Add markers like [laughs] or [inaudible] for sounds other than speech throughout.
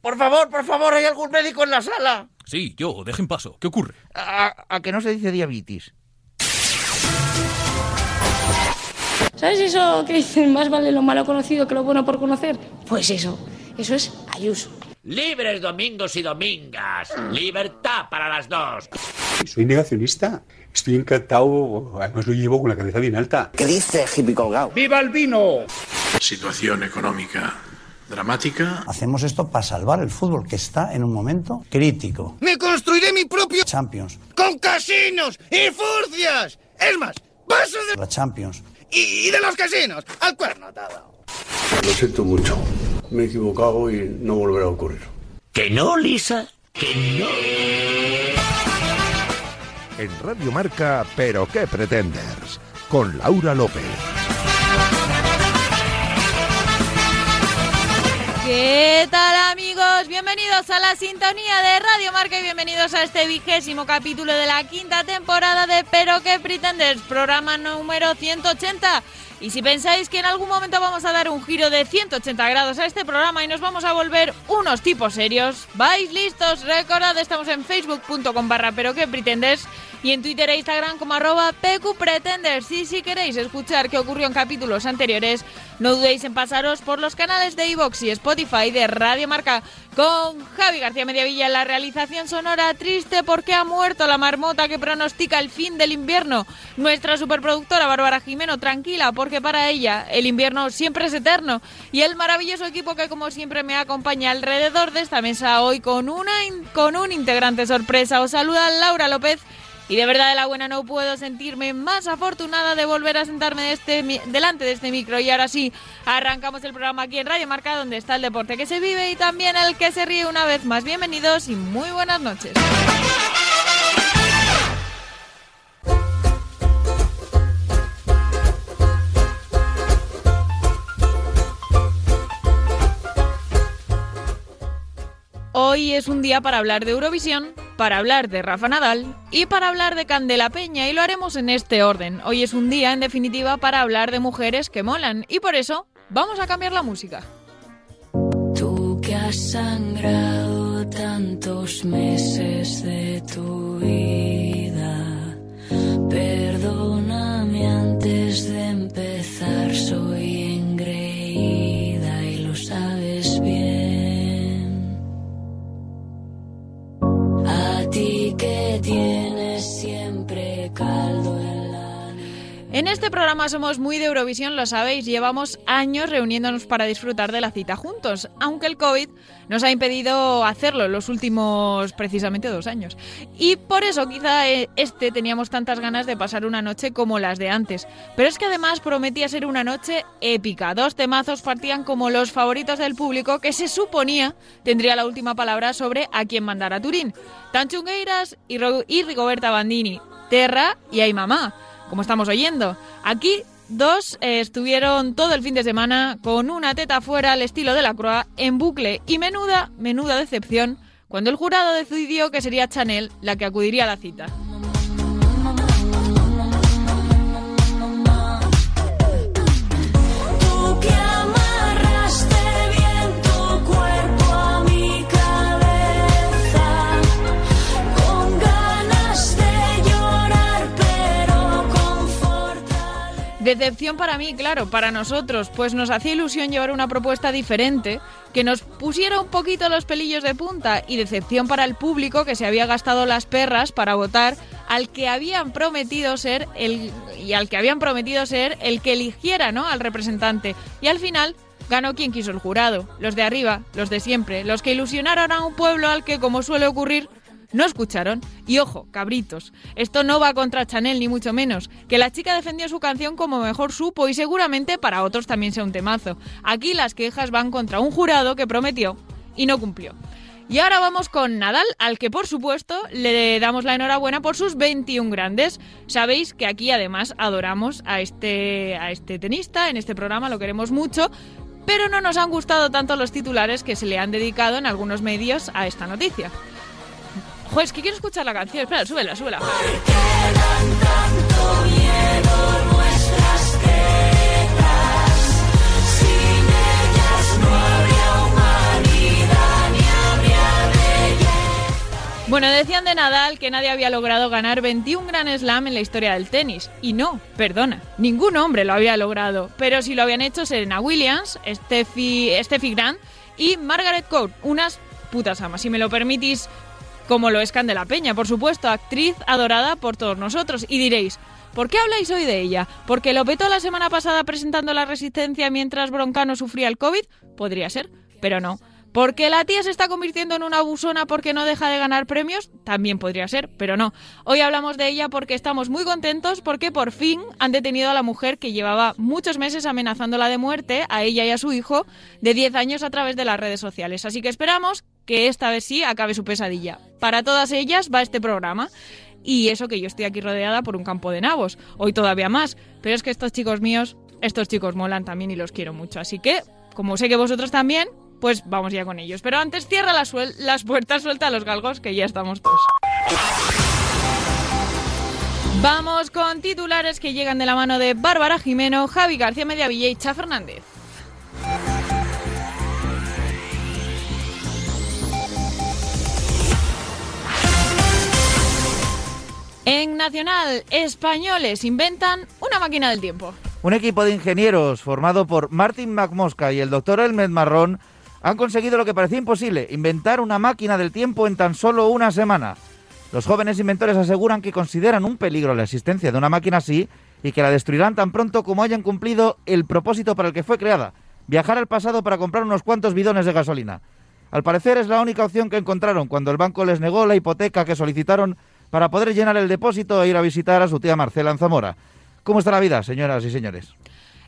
Por favor, por favor, ¿hay algún médico en la sala? Sí, yo, dejen paso. ¿Qué ocurre? A, a que no se dice diabetes. ¿Sabes eso que dicen más vale lo malo conocido que lo bueno por conocer? Pues eso, eso es Ayuso. Libres domingos y domingas. Libertad para las dos. Soy negacionista. Estoy encantado, además lo llevo con la cabeza bien alta. ¿Qué dice hippie colgado? ¡Viva el vino! Situación económica dramática. Hacemos esto para salvar el fútbol, que está en un momento crítico. ¡Me construiré mi propio Champions, con casinos y furcias! Es más, paso de... la Champions. Y, y de los casinos, al cuerno atado. Lo siento mucho. Me he equivocado y no volverá a ocurrir. ¿Que no, Lisa? ¿Que no? En Radio Marca, Pero qué pretendes, con Laura López. ¿Qué tal amigos? Bienvenidos a la sintonía de Radio Marca y bienvenidos a este vigésimo capítulo de la quinta temporada de Pero qué pretendes, programa número 180. Y si pensáis que en algún momento vamos a dar un giro de 180 grados a este programa y nos vamos a volver unos tipos serios, ¿vais listos? Recordad, estamos en facebook.com barra pero qué pretendes y en Twitter e Instagram como arroba pqpretenders. Y si queréis escuchar qué ocurrió en capítulos anteriores, no dudéis en pasaros por los canales de iVox y Spotify de Radio Marca con Javi García Mediavilla en la realización sonora triste porque ha muerto la marmota que pronostica el fin del invierno. Nuestra superproductora Bárbara Jimeno tranquila porque para ella el invierno siempre es eterno. Y el maravilloso equipo que como siempre me acompaña alrededor de esta mesa hoy con, una, con un integrante sorpresa. Os saluda Laura López. Y de verdad de la buena no puedo sentirme más afortunada de volver a sentarme este, delante de este micro. Y ahora sí, arrancamos el programa aquí en Radio Marca, donde está el deporte que se vive y también el que se ríe una vez más. Bienvenidos y muy buenas noches. Hoy es un día para hablar de Eurovisión, para hablar de Rafa Nadal y para hablar de Candela Peña y lo haremos en este orden. Hoy es un día, en definitiva, para hablar de mujeres que molan y por eso vamos a cambiar la música. Tú que has sangrado tantos meses de tu vida, perdóname antes de empezar, soy que tienes siempre En este programa somos muy de Eurovisión, lo sabéis, llevamos años reuniéndonos para disfrutar de la cita juntos, aunque el COVID nos ha impedido hacerlo los últimos precisamente dos años. Y por eso quizá eh, este teníamos tantas ganas de pasar una noche como las de antes. Pero es que además prometía ser una noche épica. Dos temazos partían como los favoritos del público que se suponía tendría la última palabra sobre a quién mandar a Turín. Tanchungueiras y, y Rigoberta Bandini, Terra y Ay Mamá como estamos oyendo. Aquí dos eh, estuvieron todo el fin de semana con una teta fuera al estilo de la Croix en bucle y menuda, menuda decepción cuando el jurado decidió que sería Chanel la que acudiría a la cita. Decepción para mí, claro, para nosotros, pues nos hacía ilusión llevar una propuesta diferente que nos pusiera un poquito los pelillos de punta y decepción para el público que se había gastado las perras para votar al que habían prometido ser el y al que habían prometido ser el que eligiera, ¿no? al representante y al final ganó quien quiso el jurado, los de arriba, los de siempre, los que ilusionaron a un pueblo al que como suele ocurrir no escucharon. Y ojo, cabritos, esto no va contra Chanel ni mucho menos, que la chica defendió su canción como mejor supo y seguramente para otros también sea un temazo. Aquí las quejas van contra un jurado que prometió y no cumplió. Y ahora vamos con Nadal, al que por supuesto le damos la enhorabuena por sus 21 grandes. Sabéis que aquí además adoramos a este, a este tenista, en este programa lo queremos mucho, pero no nos han gustado tanto los titulares que se le han dedicado en algunos medios a esta noticia. Joder, es que quiero escuchar la canción. Espera, súbela, súbela. Tanto miedo nuestras tetas, sin ellas no habría humanidad ni Bueno, decían de Nadal que nadie había logrado ganar 21 Grand Slam en la historia del tenis. Y no, perdona, ningún hombre lo había logrado. Pero sí lo habían hecho Serena Williams, Steffi, Steffi Grant y Margaret Court, unas putas amas. Si me lo permitís, como lo es Candela Peña, por supuesto, actriz adorada por todos nosotros. Y diréis, ¿por qué habláis hoy de ella? ¿Porque lo petó la semana pasada presentando la resistencia mientras Broncano sufría el COVID? Podría ser, pero no. ¿Porque la tía se está convirtiendo en una abusona porque no deja de ganar premios? También podría ser, pero no. Hoy hablamos de ella porque estamos muy contentos porque por fin han detenido a la mujer que llevaba muchos meses amenazándola de muerte a ella y a su hijo de 10 años a través de las redes sociales. Así que esperamos que esta vez sí acabe su pesadilla. Para todas ellas va este programa. Y eso que yo estoy aquí rodeada por un campo de nabos, hoy todavía más. Pero es que estos chicos míos, estos chicos molan también y los quiero mucho. Así que, como sé que vosotros también, pues vamos ya con ellos. Pero antes cierra las, las puertas, suelta a los galgos, que ya estamos todos. Vamos con titulares que llegan de la mano de Bárbara Jimeno, Javi García Mediavilla y Cha Fernández. En Nacional, españoles inventan una máquina del tiempo. Un equipo de ingenieros formado por Martin McMosca y el doctor Elmed Marrón han conseguido lo que parecía imposible, inventar una máquina del tiempo en tan solo una semana. Los jóvenes inventores aseguran que consideran un peligro la existencia de una máquina así y que la destruirán tan pronto como hayan cumplido el propósito para el que fue creada, viajar al pasado para comprar unos cuantos bidones de gasolina. Al parecer es la única opción que encontraron cuando el banco les negó la hipoteca que solicitaron para poder llenar el depósito e ir a visitar a su tía Marcela en Zamora. ¿Cómo está la vida, señoras y señores?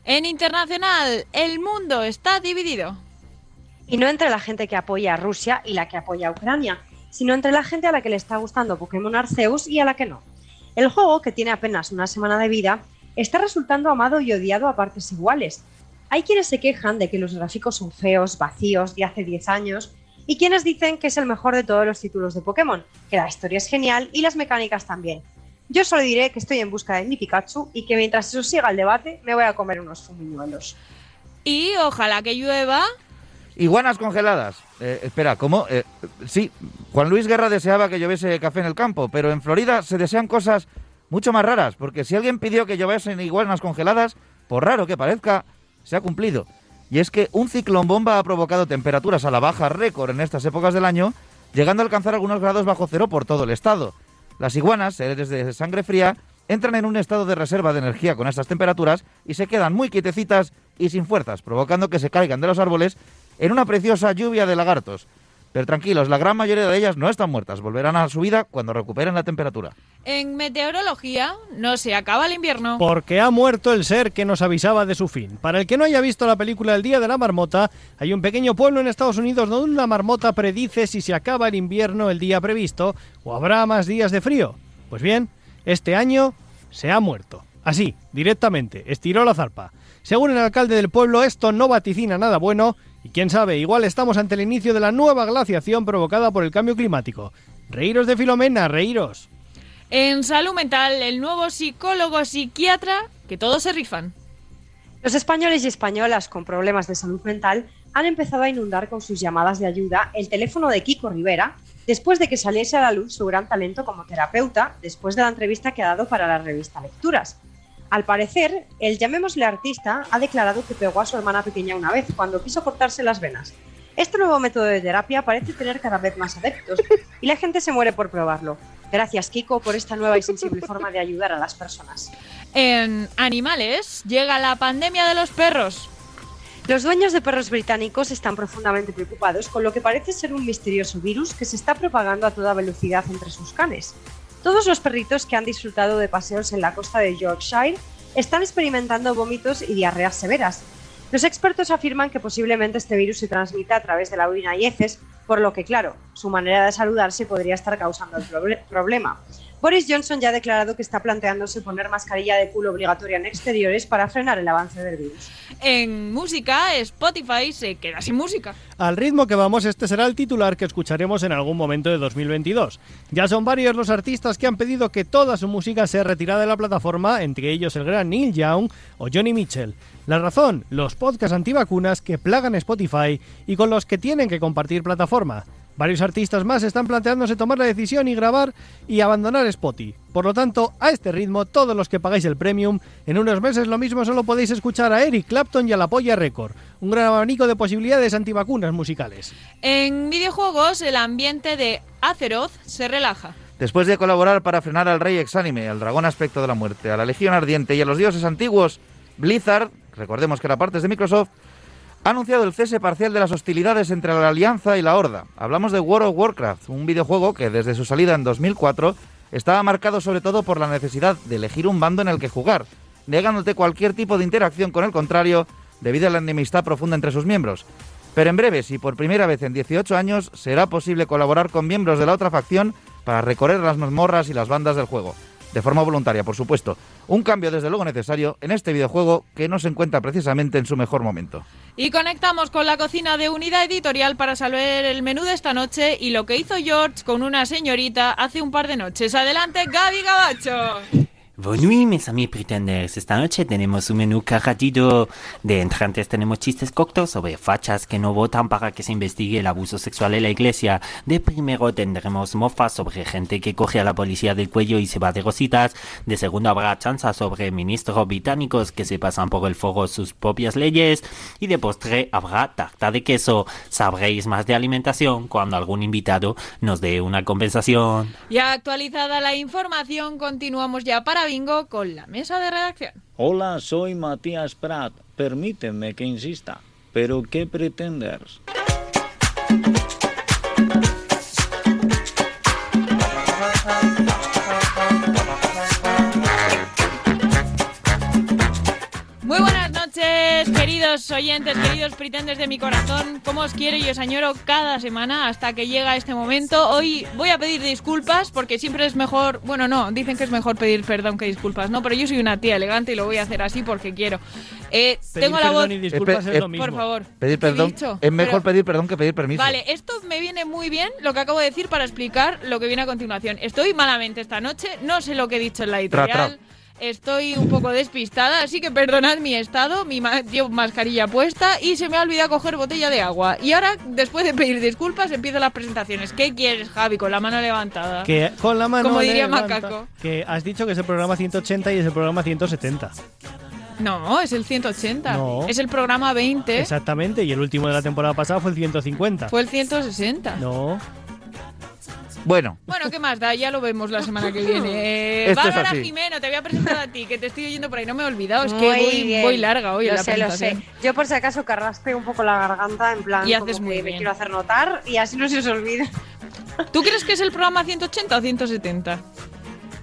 En internacional, el mundo está dividido. Y no entre la gente que apoya a Rusia y la que apoya a Ucrania, sino entre la gente a la que le está gustando Pokémon Arceus y a la que no. El juego, que tiene apenas una semana de vida, está resultando amado y odiado a partes iguales. Hay quienes se quejan de que los gráficos son feos, vacíos, de hace 10 años, y quienes dicen que es el mejor de todos los títulos de Pokémon, que la historia es genial y las mecánicas también. Yo solo diré que estoy en busca de mi Pikachu y que mientras eso siga el debate me voy a comer unos fumiñuelos. Y ojalá que llueva. Iguanas congeladas. Eh, espera, ¿cómo? Eh, sí, Juan Luis Guerra deseaba que lloviese café en el campo, pero en Florida se desean cosas mucho más raras, porque si alguien pidió que lloviesen iguanas congeladas, por raro que parezca, se ha cumplido. Y es que un ciclón bomba ha provocado temperaturas a la baja récord en estas épocas del año, llegando a alcanzar algunos grados bajo cero por todo el estado. Las iguanas, seres de sangre fría, entran en un estado de reserva de energía con estas temperaturas y se quedan muy quietecitas y sin fuerzas, provocando que se caigan de los árboles en una preciosa lluvia de lagartos. Pero tranquilos, la gran mayoría de ellas no están muertas, volverán a su vida cuando recuperen la temperatura. En meteorología no se acaba el invierno. Porque ha muerto el ser que nos avisaba de su fin. Para el que no haya visto la película El Día de la Marmota, hay un pequeño pueblo en Estados Unidos donde una marmota predice si se acaba el invierno el día previsto o habrá más días de frío. Pues bien, este año se ha muerto. Así, directamente, estiró la zarpa. Según el alcalde del pueblo, esto no vaticina nada bueno y quién sabe, igual estamos ante el inicio de la nueva glaciación provocada por el cambio climático. Reíros de Filomena, reíros. En salud mental, el nuevo psicólogo psiquiatra, que todos se rifan. Los españoles y españolas con problemas de salud mental han empezado a inundar con sus llamadas de ayuda el teléfono de Kiko Rivera después de que saliese a la luz su gran talento como terapeuta después de la entrevista que ha dado para la revista Lecturas. Al parecer, el llamémosle artista ha declarado que pegó a su hermana pequeña una vez cuando quiso cortarse las venas. Este nuevo método de terapia parece tener cada vez más adeptos y la gente se muere por probarlo. Gracias, Kiko, por esta nueva y sensible forma de ayudar a las personas. En animales llega la pandemia de los perros. Los dueños de perros británicos están profundamente preocupados con lo que parece ser un misterioso virus que se está propagando a toda velocidad entre sus canes. Todos los perritos que han disfrutado de paseos en la costa de Yorkshire están experimentando vómitos y diarreas severas. Los expertos afirman que posiblemente este virus se transmita a través de la orina y heces, por lo que, claro, su manera de saludarse podría estar causando el problema. Boris Johnson ya ha declarado que está planteándose poner mascarilla de culo obligatoria en exteriores para frenar el avance del virus. En música, Spotify se queda sin música. Al ritmo que vamos, este será el titular que escucharemos en algún momento de 2022. Ya son varios los artistas que han pedido que toda su música sea retirada de la plataforma, entre ellos el gran Neil Young o Johnny Mitchell. La razón, los podcasts antivacunas que plagan Spotify y con los que tienen que compartir plataforma. Varios artistas más están planteándose tomar la decisión y grabar y abandonar Spotify. Por lo tanto, a este ritmo, todos los que pagáis el premium, en unos meses lo mismo solo podéis escuchar a Eric Clapton y a la Polla Record. Un gran abanico de posibilidades antivacunas musicales. En videojuegos, el ambiente de Azeroth se relaja. Después de colaborar para frenar al rey exánime, al dragón aspecto de la muerte, a la legión ardiente y a los dioses antiguos, Blizzard, recordemos que era parte de Microsoft, ha anunciado el cese parcial de las hostilidades entre la Alianza y la Horda. Hablamos de World of Warcraft, un videojuego que desde su salida en 2004 estaba marcado sobre todo por la necesidad de elegir un bando en el que jugar, negándote cualquier tipo de interacción con el contrario debido a la enemistad profunda entre sus miembros. Pero en breve, si por primera vez en 18 años, será posible colaborar con miembros de la otra facción para recorrer las mazmorras y las bandas del juego. De forma voluntaria, por supuesto. Un cambio desde luego necesario en este videojuego que no se encuentra precisamente en su mejor momento. Y conectamos con la cocina de Unidad Editorial para saber el menú de esta noche y lo que hizo George con una señorita hace un par de noches. Adelante, Gaby Gabacho. Noches, mis amigos pretenders. Esta noche tenemos un menú cargadito. De entrantes tenemos chistes coctos sobre fachas que no votan para que se investigue el abuso sexual en la iglesia. De primero tendremos mofas sobre gente que coge a la policía del cuello y se va de rositas. De segundo habrá chanza sobre ministros británicos que se pasan por el foro sus propias leyes. Y de postre habrá tarta de queso. Sabréis más de alimentación cuando algún invitado nos dé una compensación. Ya actualizada la información, continuamos ya para Bingo con la mesa de redacción. Hola, soy Matías Prat. Permíteme que insista. ¿Pero qué pretendes? Queridos oyentes, queridos pretenders de mi corazón. ¿Cómo os quiero y os añoro cada semana hasta que llega este momento? Hoy voy a pedir disculpas porque siempre es mejor, bueno, no, dicen que es mejor pedir perdón que disculpas, no, pero yo soy una tía elegante y lo voy a hacer así porque quiero. Eh, Pedir tengo la voz. perdón y disculpas Eh, es eh, lo mismo. Por favor. Pedir ¿qué he perdón. Es mejor Pero- pedir perdón que pedir permiso. Vale, esto me viene muy bien lo que acabo de decir para explicar lo que viene a continuación. Estoy malamente esta noche, no sé lo que he dicho en la Tra, editorial. Estoy un poco despistada, así que perdonad mi estado, mi ma- llevo mascarilla puesta y se me ha olvidado coger botella de agua. Y ahora, después de pedir disculpas, empiezan las presentaciones. ¿Qué quieres, Javi, con la mano levantada? Que con la mano Como diría levanta- Macaco. Que has dicho que es el programa 180 y es el programa 170. No, es el 180. No. Es el programa 20. Exactamente, y el último de la temporada pasada fue el 150. Fue el 160. No. Bueno, Bueno, ¿qué más da? Ya lo vemos la semana que viene. [laughs] Eh, Bárbara. Jimeno, te voy a presentar a ti, que te estoy oyendo por ahí. No me he olvidado, es que Muy voy, voy larga hoy en Lo la sé, lo sé. presentación. Yo por si acaso carraspe un poco la garganta en plan Y como haces que muy me bien. quiero hacer notar y así no se os olvide. ¿Tú crees que es el programa 180 o 170?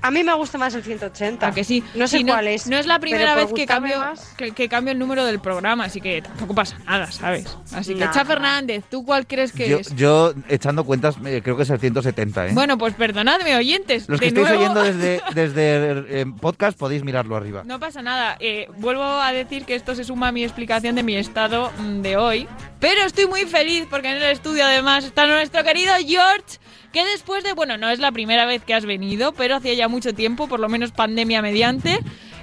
A mí me gusta más el 180. ¿A que sí? No sé Sí, cuál es. No es la primera vez que cambio, más- que, que cambio el número del programa, así que tampoco pasa nada, ¿sabes? Así que, Nah. Cha Fernández, ¿tú cuál crees que yo, es? yo, echando cuentas, creo que es el 170, ¿eh? Bueno, pues perdonadme, oyentes. Los de que estáis nuevo- oyendo desde, [laughs] desde eh, podcast podéis mirarlo arriba. No pasa nada. Eh, vuelvo a decir que esto se suma a mi explicación de mi estado mm, de hoy. Pero estoy muy feliz porque en el estudio además está nuestro querido George, que después de, bueno, no es la primera vez que has venido, pero hacía ya mucho tiempo, por lo menos pandemia mediante,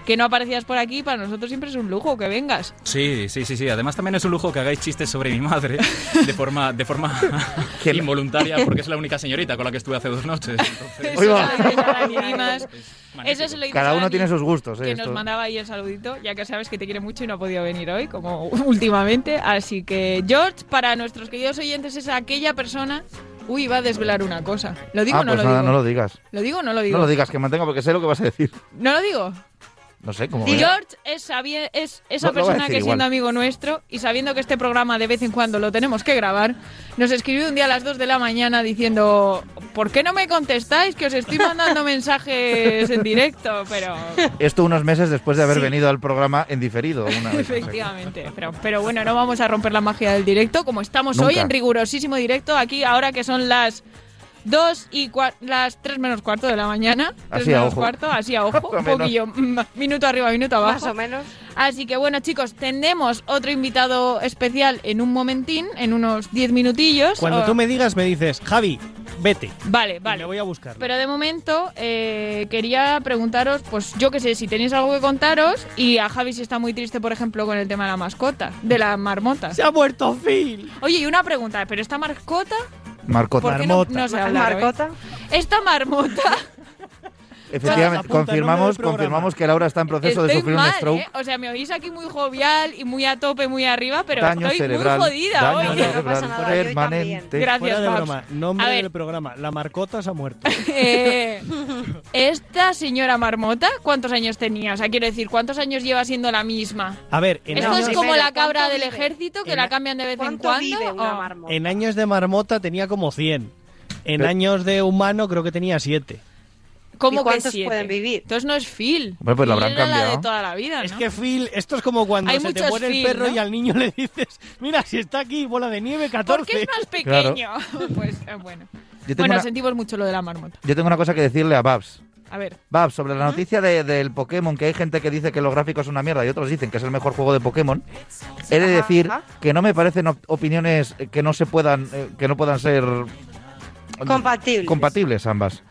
que no aparecías por aquí. Para nosotros siempre es un lujo que vengas. Sí, sí, sí, sí. Además también es un lujo que hagáis chistes sobre mi madre de forma, de forma [laughs] involuntaria porque es la única señorita con la que estuve hace dos noches. [laughs] entonces- Eso se lo. Eso se Cada uno tiene sus gustos, ¿eh? Que Esto- nos mandaba ahí el saludito, ya que sabes que te quiere mucho y no ha podido venir hoy, como [laughs] últimamente. Así que, George, para nuestros queridos oyentes, es aquella persona. Uy, va a desvelar una cosa. ¿Lo digo ah, o no pues lo nada, digo? no lo digas. ¿Lo digo o no lo digo? No lo digas, que mantenga porque sé lo que vas a decir. ¿No lo digo? No sé cómo. George es, esa persona decir que siendo igual. amigo nuestro y sabiendo que este programa de vez en cuando lo tenemos que grabar, nos escribió un día a las 2 de la mañana diciendo ¿Por qué no me contestáis? Que os estoy mandando [laughs] mensajes en directo, pero... Esto unos meses después de haber Sí. venido al programa en diferido. Una vez. Efectivamente, pero, pero bueno, no vamos a romper la magia del directo, como estamos hoy en rigurosísimo directo, aquí ahora que son las 2 y las 3 menos cuarto de la mañana, 3 Así a menos ojo. cuarto, así a ojo, [laughs] un poquillo, mm, minuto arriba, minuto abajo. Más o menos. Así que bueno, chicos, tendremos otro invitado especial en un momentín, en unos 10 minutillos. Cuando o- tú me digas, me dices, Javi, vete. Vale, vale. Me voy a buscar. Pero de momento eh, quería preguntaros, pues yo qué sé, si tenéis algo que contaros y a Javi si está muy triste, por ejemplo, con el tema de la mascota, de la marmota. ¡Se ha muerto Phil! Oye, y una pregunta, ¿pero esta mascota Marcota. ¿Por qué no, Marmota. no sé hablar hoy? Marcota. Esta marmota Efectivamente, confirmamos, confirmamos que Laura está en proceso de sufrir mal, un stroke. ¿eh? O sea, me oís aquí muy jovial y muy a tope, muy arriba, pero daño estoy cerebral. muy jodida daño hoy. No, no pasa cerebral nada, yo permanente. Gracias, Fuera de Babs. broma, nombre A ver. del programa. La marcota se ha muerto. [laughs] Eh, esta señora marmota, ¿cuántos años tenía? O sea, quiero decir, ¿cuántos años lleva siendo la misma? A ver, en Esto años, es como la cabra ¿cuánto del vive? ejército que En la cambian de vez en ¿Cuánto cuando. vive una ¿O? marmota? en años de marmota tenía como 100. En Pero- años de humano creo que tenía 7. ¿Cómo ¿Y cuántos que siete? pueden vivir? Entonces no es Phil. Hombre, pues Phil habrán era la cambiado. de toda la vida, ¿no? Es que Phil, esto es como cuando Hay se te muere Phil, el perro ¿no? y al niño le dices, mira, si está aquí, bola de nieve, 14. Porque es más Claro. pequeño. [laughs] pues eh, bueno. Yo tengo, Bueno, una, sentimos mucho lo de la marmota. yo tengo una cosa que decirle a Babs. A ver. Babs, sobre la noticia de- del Pokémon, que hay gente que dice que los gráficos son una mierda y otros dicen que es el mejor juego de Pokémon, he de decir que no me parecen op- opiniones que no se puedan, eh, que no puedan ser Compatibles. compatibles ambas.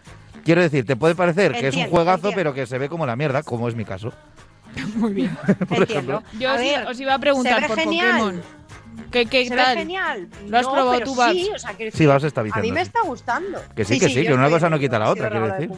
Quiero decir, te puede parecer que es un juegazo, entiendo. pero que se ve como la mierda, como es mi caso. [laughs] Muy bien. [laughs] Por Entiendo. ejemplo. Yo os, ver, os iba a preguntar por genial. Pokémon. ¿Qué, qué Se tal? ve genial. ¿Lo has No, probado tú, Babs? Sí, o sea, Sí, decir, Babs está A mí me está gustando. Que sí, que sí, que una cosa no quita la otra, quiero de decir.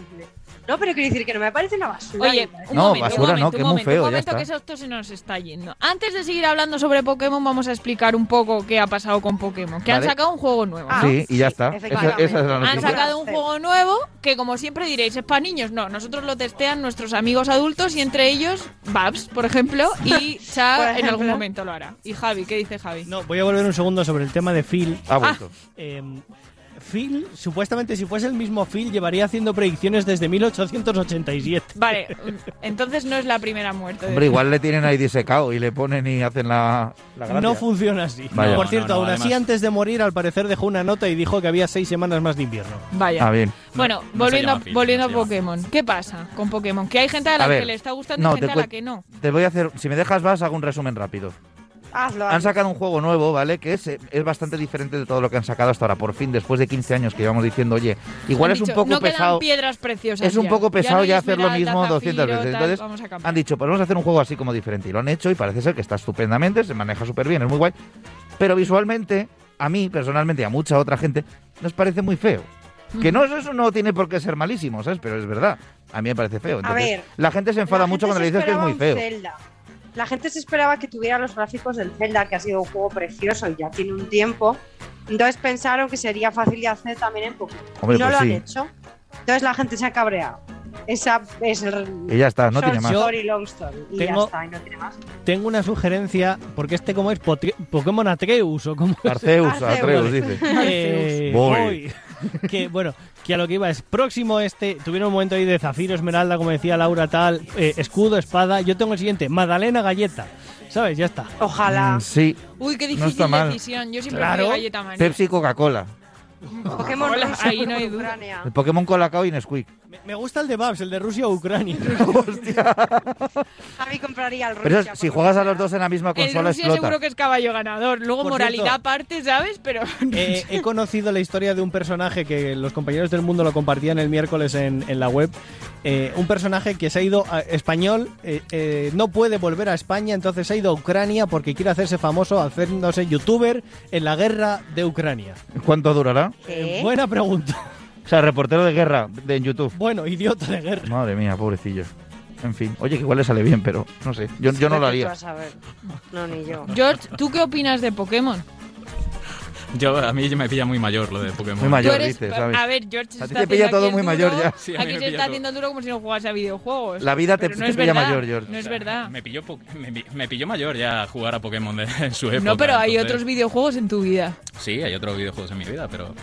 No, pero quiero decir que no me parece una basura. Oye, parece- un No, momento, basura un no, momento, que un es muy momento, feo, un ya momento, está. que esto se nos está yendo. Antes de seguir hablando sobre Pokémon, vamos a explicar un poco qué ha pasado con Pokémon. Que han sacado un juego nuevo, Ah, ¿no? sí, y ya está. Esa, efectivamente. esa es la Han sacado un juego nuevo que, como siempre diréis, es para niños. No, nosotros lo testean nuestros amigos adultos y entre ellos Babs, por ejemplo, y [laughs] Cha en algún momento lo hará. Y Javi, ¿qué dice Javi? No, voy a volver un segundo sobre el tema de Phil. Ha vuelto. Eh, Phil, supuestamente si fuese el mismo Phil, llevaría haciendo predicciones desde 1887. Vale, entonces no es la primera muerte. Hombre, igual le tienen ahí disecado y le ponen y hacen la, la gracia. No funciona así. Vaya. Por cierto, no, no, aún así, además- antes de morir, al parecer dejó una nota y dijo que había seis semanas más de invierno. Vaya. Ah, bien. Bueno, volviendo, Phil, volviendo no a. Pokémon. ¿Qué pasa con Pokémon? Que hay gente a la A que le está gustando no, y gente te a la que no. Te voy a hacer, si me dejas vas, hago un resumen rápido. Hazlo. Han sacado un juego nuevo, ¿vale? Que es, es bastante diferente de todo lo que han sacado hasta ahora. Por fin, después de 15 años que llevamos diciendo, oye, igual Han es un dicho, poco no pesado. piedras preciosas Es un ya. poco pesado no hay ya, hacer lo mismo 200 zafiro, veces. tal, Entonces vamos a cambiar. han dicho, podemos hacer un juego así como diferente. Y lo han hecho y parece ser que está estupendamente, se maneja súper bien, es muy guay. Pero visualmente, a mí personalmente y a mucha otra gente, nos parece muy feo. Que no, eso no tiene por qué ser malísimo, ¿sabes? Pero es verdad. A mí me parece feo. Entonces, ver, la gente se enfada mucho cuando le dices que es muy un feo. Zelda. La gente se esperaba que tuviera los gráficos del Zelda, que ha sido un juego precioso y ya tiene un tiempo. Entonces pensaron que sería fácil de hacer también en Pokémon. Hombre, y no pues lo sí. han hecho. Entonces la gente se ha cabreado. Esa es el. Y ya está, no tiene más. Story, long story. Y ya Tengo- está, y no tiene más. Tengo una sugerencia, porque este como es Potre- Pokémon Atreus o como Arceus, Arceus. Atreus, dice. Eh, Voy. voy. [laughs] que bueno, que a lo que iba es próximo este, tuvieron un momento ahí de Zafiro, Esmeralda, como decía Laura, tal, eh, escudo, espada. Yo tengo el siguiente, Madalena Galleta. ¿Sabes? Ya está. Ojalá. Mm, Sí. Uy, qué No difícil está mal. decisión. Yo siempre Claro. galleta manía. Pepsi y Coca-Cola. [laughs] Pokémon Hola, Rusia, ahí no hay Pokémon duda. Ucrania. El Pokémon Colacao y Nesquik. Me, me gusta el de Babs, el de Rusia o Ucrania. [laughs] [laughs] Javi compraría el Pero Rusia. eso, si juegas a los dos en la misma El consola, Rusia explota. seguro que es caballo ganador. Luego Por moralidad cierto. aparte, ¿sabes? Pero Eh, he conocido la historia de un personaje que los compañeros del mundo lo compartían el miércoles en, en la web. Eh, un personaje que se ha ido a español, eh, eh, no puede volver a España, entonces se ha ido a Ucrania porque quiere hacerse famoso haciéndose youtuber en la guerra de Ucrania. ¿Cuánto durará? Buena pregunta. O sea, reportero de guerra de en YouTube. Bueno, idiota de guerra. Madre mía, pobrecillo. En fin, oye, que igual le sale bien, pero no sé. Yo, yo no lo haría. a saber. No, ni yo. George, ¿tú qué opinas de Pokémon? Yo, a mí me pilla muy mayor lo de Pokémon. Muy mayor, eres- dices, ¿sabes? A ver, George se A ti te pilla todo muy mayor ya. Sí, aquí se está todo. haciendo duro como si no jugase a videojuegos. La vida te- no pilla verdad, mayor, George. No es O sea, verdad. Me pilló, [laughs] me, me pilló mayor ya jugar a Pokémon de, en su época. No, pero hay entonces- otros videojuegos en tu vida. Sí, hay otros videojuegos en mi vida, pero...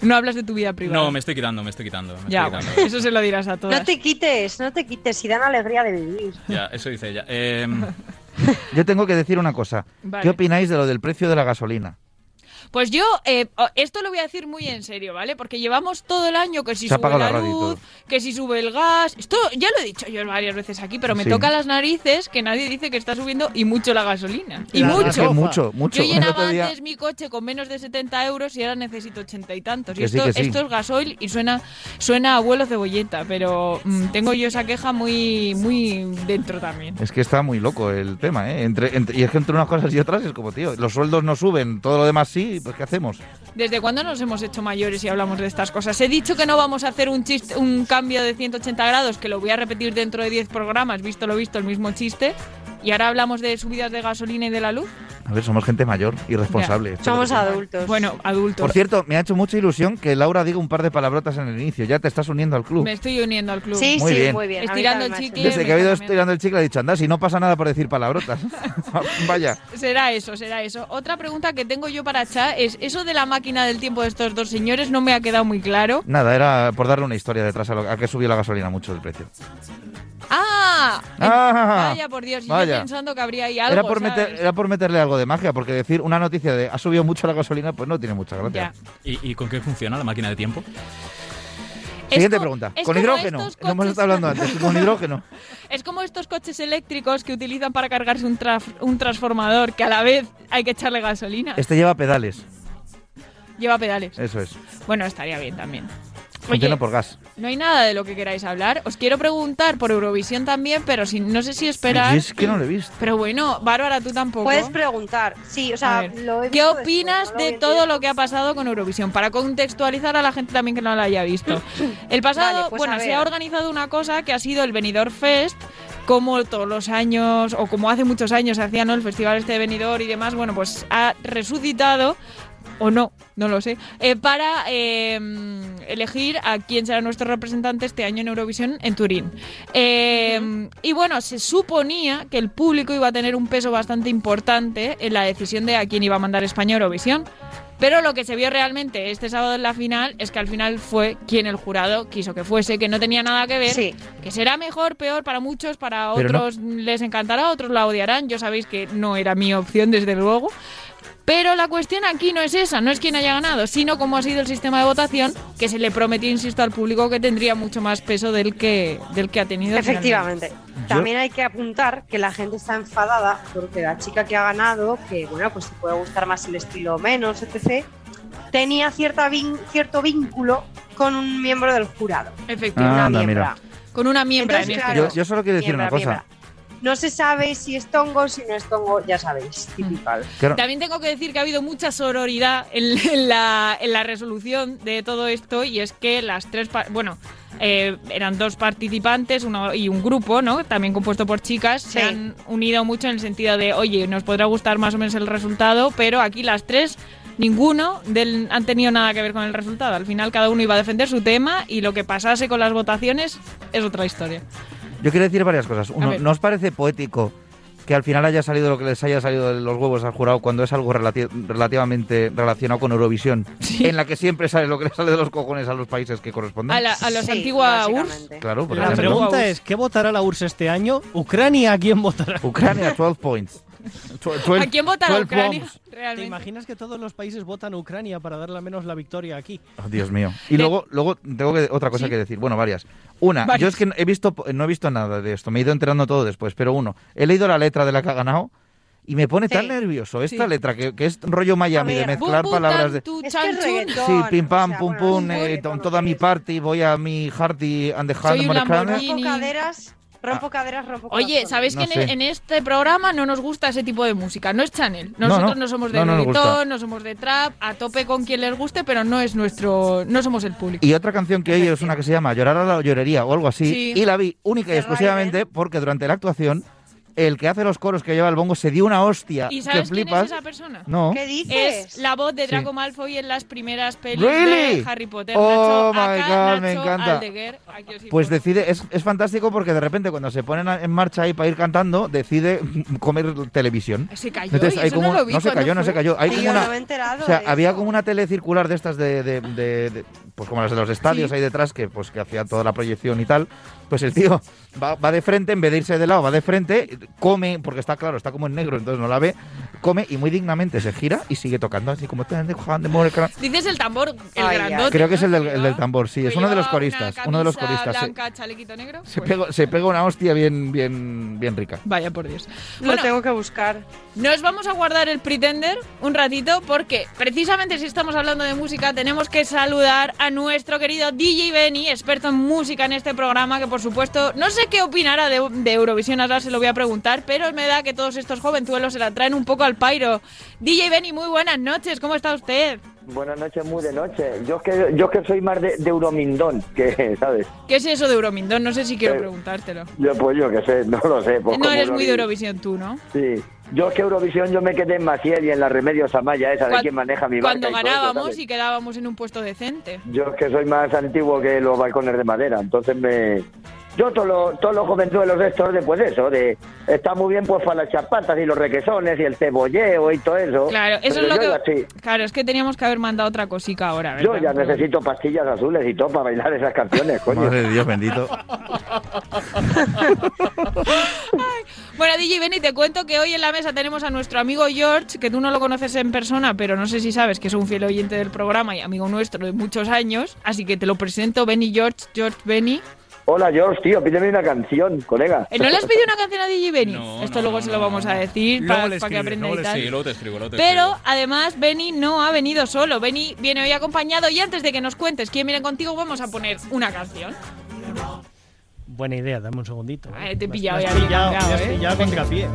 No hablas de tu vida privada. No, me estoy quitando, me estoy quitando. me Ya, estoy quitando. eso se lo dirás a todas. No te quites, no te quites, y dan alegría de vivir. Ya, eso dice ella. Em, Yo tengo que decir una cosa. Vale. ¿Qué opináis de lo del precio de la gasolina? Pues yo, eh, esto lo voy a decir muy en serio, ¿vale? Porque llevamos todo el año que si Se sube la luz, que si sube el gas. Esto ya lo he dicho yo varias veces aquí, pero me Sí. toca las narices que nadie dice que está subiendo y mucho la gasolina. Y La mucho. Es que mucho, mucho. Yo llenaba día- antes mi coche con menos de 70 euros y ahora necesito 80 y tantos. Y Que esto, sí. esto es gasoil y suena, suena a abuelo cebolleta, pero mm, tengo yo esa queja muy, muy dentro también. Es que está muy loco el tema, ¿eh? Entre, entre- y es que entre unas cosas y otras es como, tío, los sueldos no suben, todo lo demás sí, pues. ¿Desde cuándo nos hemos hecho mayores y hablamos de estas cosas? He dicho que no vamos a hacer un chiste, un cambio de 180 grados, que lo voy a repetir dentro de 10 programas, visto lo visto, el mismo chiste. Y ahora hablamos de subidas de gasolina y de la luz. A ver, somos gente mayor y responsable. Somos adultos. Bueno, adultos. Por cierto, me ha hecho mucha ilusión que Laura diga un par de palabrotas en el inicio. Ya te estás uniendo al club. Me estoy uniendo al club. Sí, Muy sí, bien. muy bien. Estirando el chicle. Desde que ha ido estirando el chicle ha dicho, anda, si no pasa nada por decir palabrotas. [laughs] Vaya. Será eso, será eso. Otra pregunta que tengo yo para Cha es, eso de la máquina del tiempo de estos dos señores no me ha quedado muy claro. Nada, era por darle una historia detrás a, lo, a que subió la gasolina mucho el precio. ¡Ah! Ah, vaya, por Dios, y vaya. yo pensando que habría ahí algo, Era por, meter, era por meterle algo de magia, porque decir una noticia de ha subido mucho la gasolina, pues no tiene mucha gracia. ¿Y, y con qué funciona la máquina de tiempo? Siguiente pregunta. es ¿Con como hidrógeno? estos Lo hemos coches- estado hablando antes. ¿Con hidrógeno? [laughs] Es como estos coches eléctricos que utilizan para cargarse un, traf- un transformador que a la vez hay que echarle gasolina. Este lleva pedales. Lleva pedales. Eso es. Bueno, estaría bien también. Funciona Oye, por gas. no hay nada de lo que queráis hablar. Os quiero preguntar por Eurovisión también, pero si, no sé si esperar. Y es que no lo he visto. Pero bueno, Bárbara, tú tampoco. Puedes preguntar. Sí, o sea, A ver, lo he ¿Qué visto opinas después, no lo de todo lo que ha pasado con Eurovisión? Para contextualizar a la gente también que no la haya visto. [laughs] El pasado, Vale, pues bueno, se ha organizado una cosa que ha sido el Benidorm Fest, como todos los años, o como hace muchos años se hacía, ¿no? El festival este de Benidorm y demás, bueno, pues ha resucitado o no, no lo sé, eh, para eh, elegir a quién será nuestro representante este año en Eurovisión en Turín. Eh, y bueno, se suponía que el público iba a tener un peso bastante importante en la decisión de a quién iba a mandar España a Eurovisión. Pero lo que se vio realmente este sábado en la final es que al final fue quien el jurado quiso que fuese, que no tenía nada que ver, que será mejor, peor para muchos, para Pero no- otros les encantará, otros la odiarán. Yo sabéis que no era mi opción, desde luego. Pero la cuestión aquí no es esa, no es quién haya ganado, sino cómo ha sido el sistema de votación, que se le prometió, insisto, al público que tendría mucho más peso del que, del que ha tenido. Efectivamente. finalmente. También hay que apuntar que la gente está enfadada porque la chica que ha ganado, que bueno, pues te puede gustar más el estilo o menos, etc., tenía cierta vin- cierto vínculo con un miembro del jurado. Efectivamente. Ah. Con una miembra Entonces, en este claro, Yo, yo solo quiero decir una cosa. miembra. No se sabe si es tongo, si no es tongo, ya sabéis, typical. Claro. También tengo que decir que ha habido mucha sororidad en, [laughs] en la, en la resolución de todo esto y es que las tres, bueno, eh, eran dos participantes uno, y un grupo, ¿no? También compuesto por chicas, se han unido mucho en el sentido de, oye, nos podrá gustar más o menos el resultado, pero aquí las tres, ninguno del, han tenido nada que ver con el resultado. Al final cada uno iba a defender su tema y lo que pasase con las votaciones es otra historia. Yo quiero decir varias cosas. Uno. ¿no os parece poético que al final haya salido lo que les haya salido de los huevos al jurado cuando es algo relati- relativamente relacionado con Eurovisión, en la que siempre sale lo que le sale de los cojones a los países que corresponden? A, la, a los Sí, antigua URSS. Claro, La ejemplo. pregunta es, ¿qué votará la URSS este año? ¿Ucrania a quién votará? Ucrania, 12 points. [laughs] Tw- 12 ¿A quién votará 12 Ucrania? ¿Te imaginas que todos los países votan a Ucrania para darle al menos la victoria aquí? Oh, Dios mío. Y luego, luego tengo que, otra cosa ¿Sí? que decir. Bueno, varias. Una, Varias. yo es que no he visto, no he visto nada de esto. Me he ido enterando todo después. Pero uno, he leído la letra de la que ha ganado y me pone tan Sí. nervioso esta Sí. letra que, que es rollo Miami de ver, mezclar Bum, palabras tan, de. Es que es. Sí, pim pam, o sea, pum bueno, pum, eh, toda mi party, voy a mi hearty and the Soy hand un americana. Lamborghini. Rompo caderas, rompo caderas, rompo Oye. ¿sabéis No que en, este programa no nos gusta ese tipo de música? No es Chanel. No, Nosotros no. no, somos de No, no nos reggaetón, gusta. no somos de trap, a tope con quien les guste, pero no es nuestro, no somos el público. Y otra canción que hay es una que se llama Llorar a la llorería o algo así. Sí. Y la vi única y exclusivamente Raiden. porque durante la actuación el que hace los coros que lleva el bongo se dio una hostia ¿Y que sabes quién flipas. es esa persona? No. ¿Qué dices? Es la voz de Sí. Draco Malfoy en las primeras pelis Really? de Harry Potter. Oh, Nacho, my acá, God, me Nacho encanta. Aldeguer, Pues decide, es, es fantástico porque de repente cuando se ponen a- en marcha ahí para ir cantando, decide [laughs] comer televisión. Se cayó, Entonces hay eso como, no lo vi se cuando cayó, no se fue. cayó. Hay como yo una, no me he enterado o sea, había como una tele circular de estas de, de- de- de- pues como las de los estadios Sí. ahí detrás que pues que hacía toda la proyección y tal. Pues el tío va, va de frente en vez de irse de lado, va de frente, come porque está claro, está como en negro, entonces no la ve, come y muy dignamente se gira y sigue tocando así como Dices el tambor, el Ay, grandote. Creo que es el del, el del tambor, sí, es uno de los coristas, uno de los. Se, blanca, chalequito negro. se Pues, pega, se pega una hostia bien, bien, bien rica. Vaya por Dios. Lo tengo que buscar. Nos vamos a guardar el Pretender un ratito porque precisamente si estamos hablando de música tenemos que saludar a nuestro querido DJ Benny, experto en música en este programa, que por supuesto no sé qué opinará de, de Eurovisión, ahora se lo voy a preguntar, pero me da que todos estos jovenzuelos se la traen un poco al pairo. DJ Benny, muy buenas noches, ¿cómo está usted? Buenas noches, muy de noche. Yo es que, yo es que soy más de, de Euromindón, que, [laughs] ¿sabes? ¿Qué es eso de Euromindón? No sé si quiero Eh, preguntártelo. Yo, pues yo que sé, [laughs] no lo sé. pues No eres muy de Eurovi- Eurovisión tú, ¿no? Sí. Yo es que Eurovisión yo me quedé en Maciel y en la Remedios Amaya, esa de quien maneja mi barca Cuando y todo eso, ganábamos y quedábamos en un puesto decente. Yo es que soy más antiguo que los balcones de madera, entonces me... Yo todos los todos los jovenzuelos estos de pues eso, de... Está muy bien pues para las chapatas y los requesones y el cebolleo y todo eso. Claro, eso Pero es lo que... ya sí, Claro, es que teníamos que haber mandado otra cosica ahora, ¿verdad? Yo ya necesito pastillas azules y todo para bailar esas canciones, coño. Madre de Dios bendito. Bueno, DJ Benny, te cuento que hoy en la mesa tenemos a nuestro amigo George, que tú no lo conoces en persona, pero no sé si sabes que es un fiel oyente del programa y amigo nuestro de muchos años, así que te lo presento, Benny George, George Benny. Hola George, tío, pídeme una canción, colega. Eh, ¿No le has pedido una canción a DJ Benny? Esto luego se lo vamos a decir para, que aprenda y tal. Sí, luego te escribo, luego te Pero además Benny no ha venido solo, Benny viene hoy acompañado y antes de que nos cuentes quién viene contigo vamos a poner una canción. Buena idea, dame un segundito. Ay, te he has- pillado ya has bien pillado, me has ¿eh? pillado contrapié.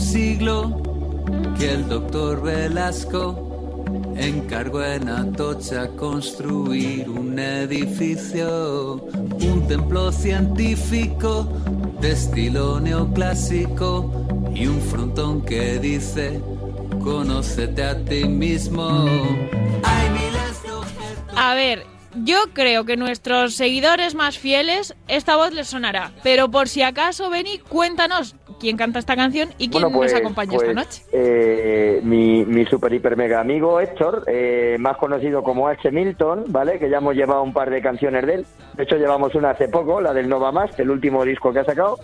Siglo que el doctor Velasco encargó en Atocha construir un edificio, un templo científico de estilo neoclásico y un frontón que dice, conócete a ti mismo. A ver, yo creo que nuestros seguidores más fieles esta voz les sonará, pero por si acaso Benny, cuéntanos quién canta esta canción y quién Bueno, pues, nos acompaña pues, esta noche. eh, mi, mi super hiper mega amigo Héctor, eh, más conocido como H. Milton, ¿vale? Que ya hemos llevado un par de canciones de él. De hecho, llevamos una hace poco, la del Nova Más, el último disco que ha sacado.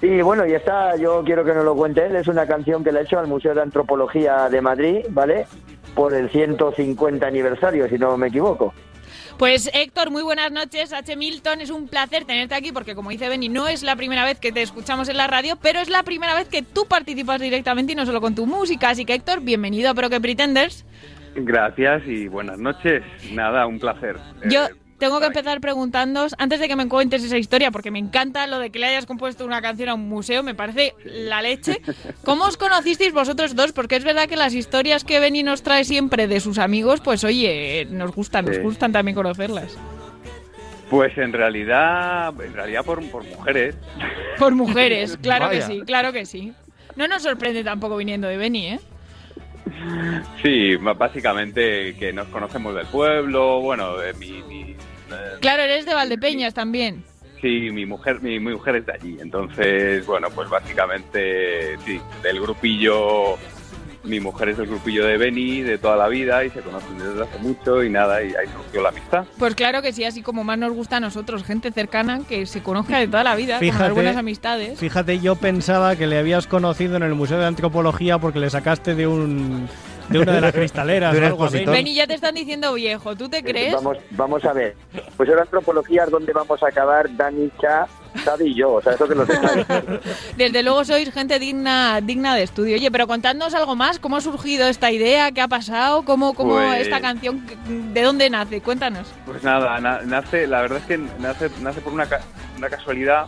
Y bueno, y esta yo quiero que nos lo cuente él. Es una canción que le ha hecho al Museo de Antropología de Madrid, ¿vale? Por el 150 aniversario, si no me equivoco. Pues Héctor, muy buenas noches. H. Milton, es un placer tenerte aquí porque como dice Benny, no es la primera vez que te escuchamos en la radio, pero es la primera vez que tú participas directamente y no solo con tu música. Así que Héctor, bienvenido a Pero que Pretenders. Gracias y buenas noches. Nada, un placer. Yo Eh, tengo que empezar preguntándoos, antes de que me cuentes esa historia, porque me encanta lo de que le hayas compuesto una canción a un museo, me parece la leche. [laughs] ¿Cómo os conocisteis vosotros dos? Porque es verdad que las historias que Benny nos trae siempre de sus amigos, pues oye, nos gustan, nos gustan también conocerlas. Pues en realidad, en realidad por, por mujeres. Por mujeres, [laughs] claro que sí, claro que sí. No nos sorprende tampoco viniendo de Benny, ¿eh? Sí, básicamente que nos conocemos del pueblo, bueno, de mi, mi- Claro, eres de Valdepeñas también. sí, mi mujer, mi, mi mujer es de allí, entonces, bueno, pues básicamente sí, del grupillo, mi mujer es del grupillo de Beni de toda la vida y se conocen desde hace mucho y nada, y ahí surgió la amistad. Pues claro que sí, así como más nos gusta a nosotros, gente cercana que se conozca de toda la vida, con Fíjate, buenas amistades. Fíjate, yo pensaba que le habías conocido en el Museo de Antropología porque le sacaste de un de una de las cristaleras De algo así. expositor. Benny, ya te están diciendo viejo, ¿tú te crees? Vamos, vamos a ver. Pues ahora antropología es donde vamos a acabar Dani, Cha, Xavi y yo. O sea, eso que lo sepáis. [laughs] Desde luego sois gente digna, digna de estudio. Oye, pero contadnos algo más, ¿cómo ha surgido esta idea? ¿Qué ha pasado? ¿Cómo, cómo Pues- esta canción, de dónde nace? Cuéntanos. Pues nada, na- nace, la verdad es que nace, nace por una, ca- una casualidad.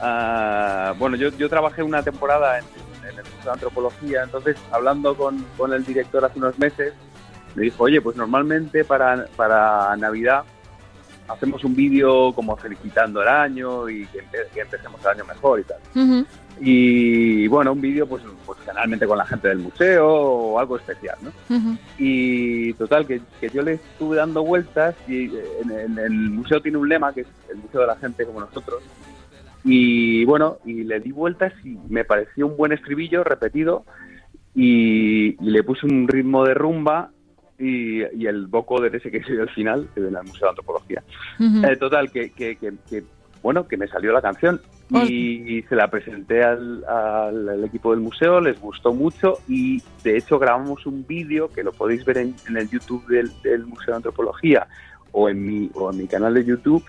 Ah, bueno, yo, yo trabajé una temporada en, en el Museo de Antropología, entonces hablando con, con el director hace unos meses, me dijo, oye, pues normalmente para, para Navidad hacemos un vídeo como felicitando el año y que, empe- que empecemos el año mejor y tal. Y bueno, un vídeo pues, pues generalmente con la gente del museo o algo especial, ¿no? Y total, que, que yo le estuve dando vueltas y eh, en, en el museo tiene un lema que es el museo de la gente como nosotros. Y bueno, y le di vueltas y me pareció un buen estribillo repetido y, y le puse un ritmo de rumba y, y el vocoder ese que se dio al final en el Museo de Antropología. Eh, total, que, que, que- que, bueno, que me salió la canción y, y se la presenté al, al- al equipo del museo, les gustó mucho y de hecho grabamos un vídeo que lo podéis ver en, en el YouTube del, del Museo de Antropología o en mi, o en mi canal de YouTube.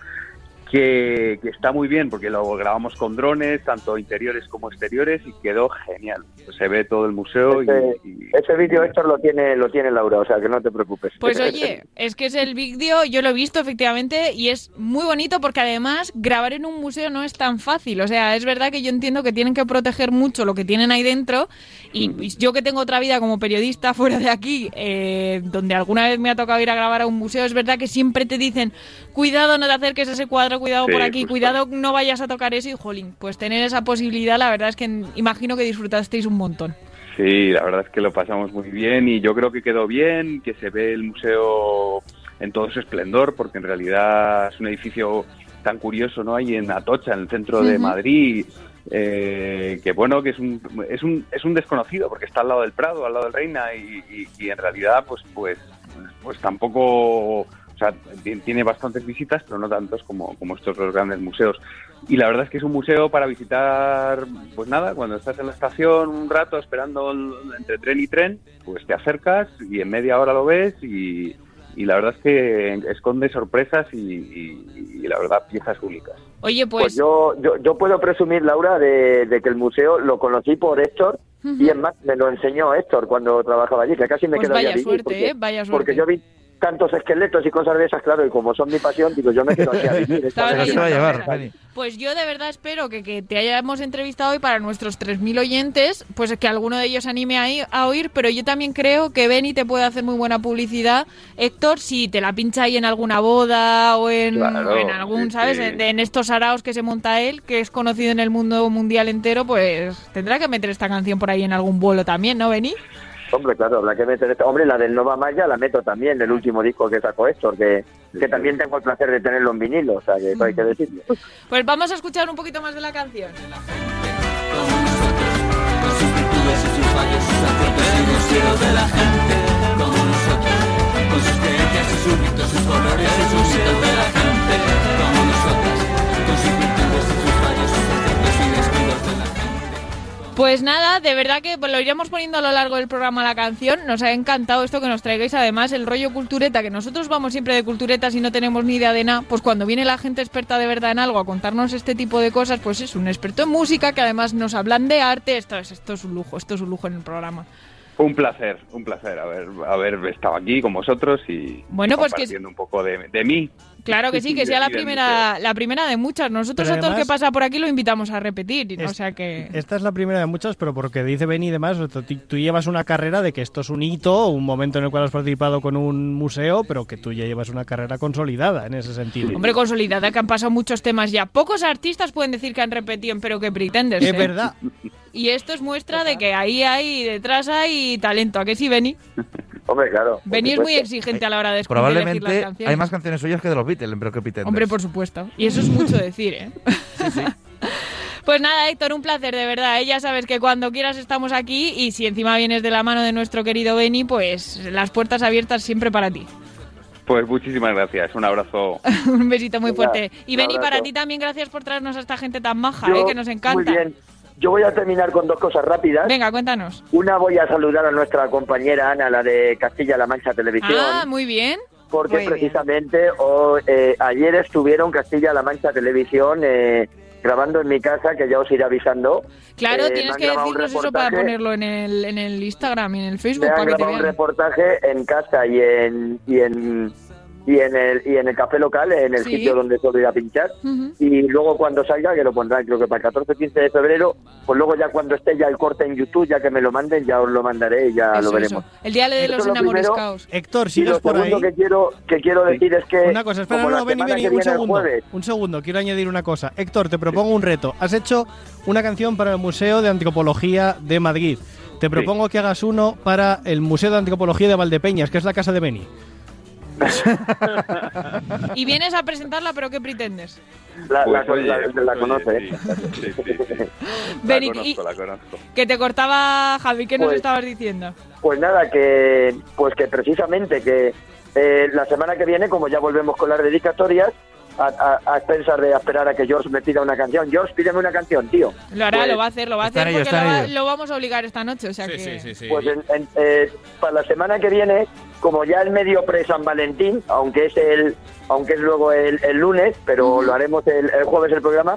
Que, que está muy bien porque lo grabamos con drones, tanto interiores como exteriores, y quedó genial. Se ve todo el museo y, Ese, ese vídeo, Héctor, lo tiene, lo tiene Laura, o sea que no te preocupes. Pues [laughs] oye, es que es el vídeo, yo lo he visto efectivamente y es muy bonito porque además grabar en un museo no es tan fácil. O sea, es verdad que yo entiendo que tienen que proteger mucho lo que tienen ahí dentro y yo que tengo otra vida como periodista fuera de aquí, eh, donde alguna vez me ha tocado ir a grabar a un museo, es verdad que siempre te dicen, cuidado no te acerques a ese cuadro, cuidado Sí, por aquí, justo. cuidado no vayas a tocar eso y jolín, pues tener esa posibilidad la verdad es que imagino que disfrutasteis un montón. Sí, la verdad es que lo pasamos muy bien y yo creo que quedó bien, que se ve el museo en todo su esplendor, porque en realidad es un edificio tan curioso, ¿no? Ahí en Atocha, en el centro de. Madrid, eh, que bueno, que es un, es un es un desconocido, porque está al lado del Prado, al lado del Reina, y, y- y en realidad, pues, pues, pues tampoco, o sea, ti- tiene bastantes visitas, pero no tantos como, como estos dos grandes museos. Y la verdad es que es un museo para visitar, pues nada, cuando estás en la estación un rato esperando entre tren y tren, pues te acercas y en media hora lo ves y, y la verdad es que esconde sorpresas y, y- y la verdad piezas únicas. Oye, Pues, pues... yo, yo, yo puedo presumir, Laura, de, de que el museo lo conocí por Héctor y es más, me lo enseñó Héctor cuando trabajaba allí, que casi me Pues quedo ahí a vaya suerte, porque, ¿eh? Vaya suerte. porque yo vi tantos esqueletos y cosas de esas, claro, y como son mi pasión, digo, yo me quedo aquí a [laughs] vivir. Pues yo de verdad espero que, que te hayamos entrevistado hoy para nuestros 3.000 oyentes, pues que alguno de ellos anime a, ir- a oír, pero yo también creo que Benny te puede hacer muy buena publicidad, Héctor, si te la pincha ahí en alguna boda o en, Claro, o en algún, sí, ¿sabes? sí. En, en estos araos que se monta él, que es conocido en el mundo mundial entero, pues tendrá que meter esta canción por ahí en algún vuelo también, ¿no, Benny? Hombre, claro, habrá que meter esta. Hombre, la del Nova Maya la meto también, el último disco que sacó Héctor, que, que también tengo el placer de tenerlo en vinilo, o sea, que eso hay que decirlo. Pues vamos a escuchar un poquito más de la canción. con sus virtudes y sus fallos, sus aciertos y deseos de la gente, como nosotros, con sus creencias y sus ritos, sus colores y sus mitos de la gente, Pues nada, de verdad que pues, lo iremos poniendo a lo largo del programa la canción. Nos ha encantado esto que nos traigáis. Además, el rollo cultureta, que nosotros vamos siempre de culturetas y no tenemos ni idea de nada. Pues cuando viene la gente experta de verdad en algo a contarnos este tipo de cosas, pues es un experto en música que además nos hablan de arte. Esto es, esto es un lujo, esto es un lujo en el programa. Un placer, un placer haber, haber estado aquí con vosotros y Bueno, pues que- un poco de, de mí. Claro que sí, que [laughs] sea la primera, la primera de muchas. Nosotros Pero a todo el que además- pasa por aquí lo invitamos a repetir. O sea que. Esta es la primera de muchas, pero porque dice Benny y demás, tú, tú llevas una carrera de que esto es un hito, un momento en el cual has participado con un museo, pero que tú ya llevas una carrera consolidada en ese sentido. Hombre, consolidada, que han pasado muchos temas ya. Pocos artistas pueden decir que han repetido en Pero que Pretenders. es ¿eh? verdad. Y esto es muestra de que ahí hay, detrás hay talento. ¿A qué sí, Beni? [laughs] Hombre, claro. Beni es muy exigente a la hora de las Probablemente canciones. hay más canciones suyas que de los Beatles, pero que Pretenders. Hombre, por supuesto. Y eso es mucho decir, ¿eh? [laughs] [laughs] Pues nada, Héctor, un placer, de verdad. ¿eh? Ya sabes que cuando quieras estamos aquí y si encima vienes de la mano de nuestro querido Beni, pues las puertas abiertas siempre para ti. Pues muchísimas gracias, un abrazo. un besito muy fuerte. Y Beni, para ti también gracias por traernos a esta gente tan maja, Yo, ¿eh? que nos encanta. Muy bien. Yo voy a terminar con dos cosas rápidas. Venga, cuéntanos. Una voy a saludar a nuestra compañera Ana, la de Castilla-La Mancha Televisión. Ah, muy bien. porque muy bien. precisamente o- eh, ayer estuvieron Castilla-La Mancha Televisión eh, grabando en mi casa, que ya os iré avisando. Claro, Eh, me tienes que un decirnos eso para ponerlo en el, en el Instagram y en el Me Facebook han para que te grabado un vean. reportaje en casa y en y en y en el y en el café local, en el Sí. sitio donde suelo ir a pinchar. Y luego cuando salga, que lo pondrán creo que para el 14-15 de febrero, pues luego ya cuando esté ya el corte en YouTube, ya que me lo manden, ya os lo mandaré y ya Eso, lo veremos. eso. El día de los es lo enamoriscaos. Héctor, Y sigues lo por ahí. segundo que quiero que quiero decir es que Una cosa, espera, no, vení, que un segundo. Un segundo, quiero añadir una cosa. Héctor, te propongo un reto. Has hecho una canción para el Museo de Antropología de Madrid. Te propongo que hagas uno para el Museo de Antropología de Valdepeñas, que es la casa de Beni. Y vienes a presentarla, pero ¿qué pretendes? La, la, oye, la- la oye, conoce, ¿eh? Sí, sí, sí. [laughs] La conozco, la conozco. Que te cortaba Javi, ¿qué nos Pues- estabas diciendo? Pues nada, que pues que precisamente que eh, la semana que viene, como ya volvemos con las dedicatorias, a, a, a expensas de esperar a que George me pida una canción. George, pídeme una canción, tío. Lo hará, Pues- lo va a hacer, lo va a hacer porque lo, va- lo vamos a obligar esta noche, o sea que... Pues en- en, eh, para la semana que viene, como ya es medio pre-San Valentín, aunque es el aunque es luego el, el lunes, pero lo haremos el, el jueves el programa,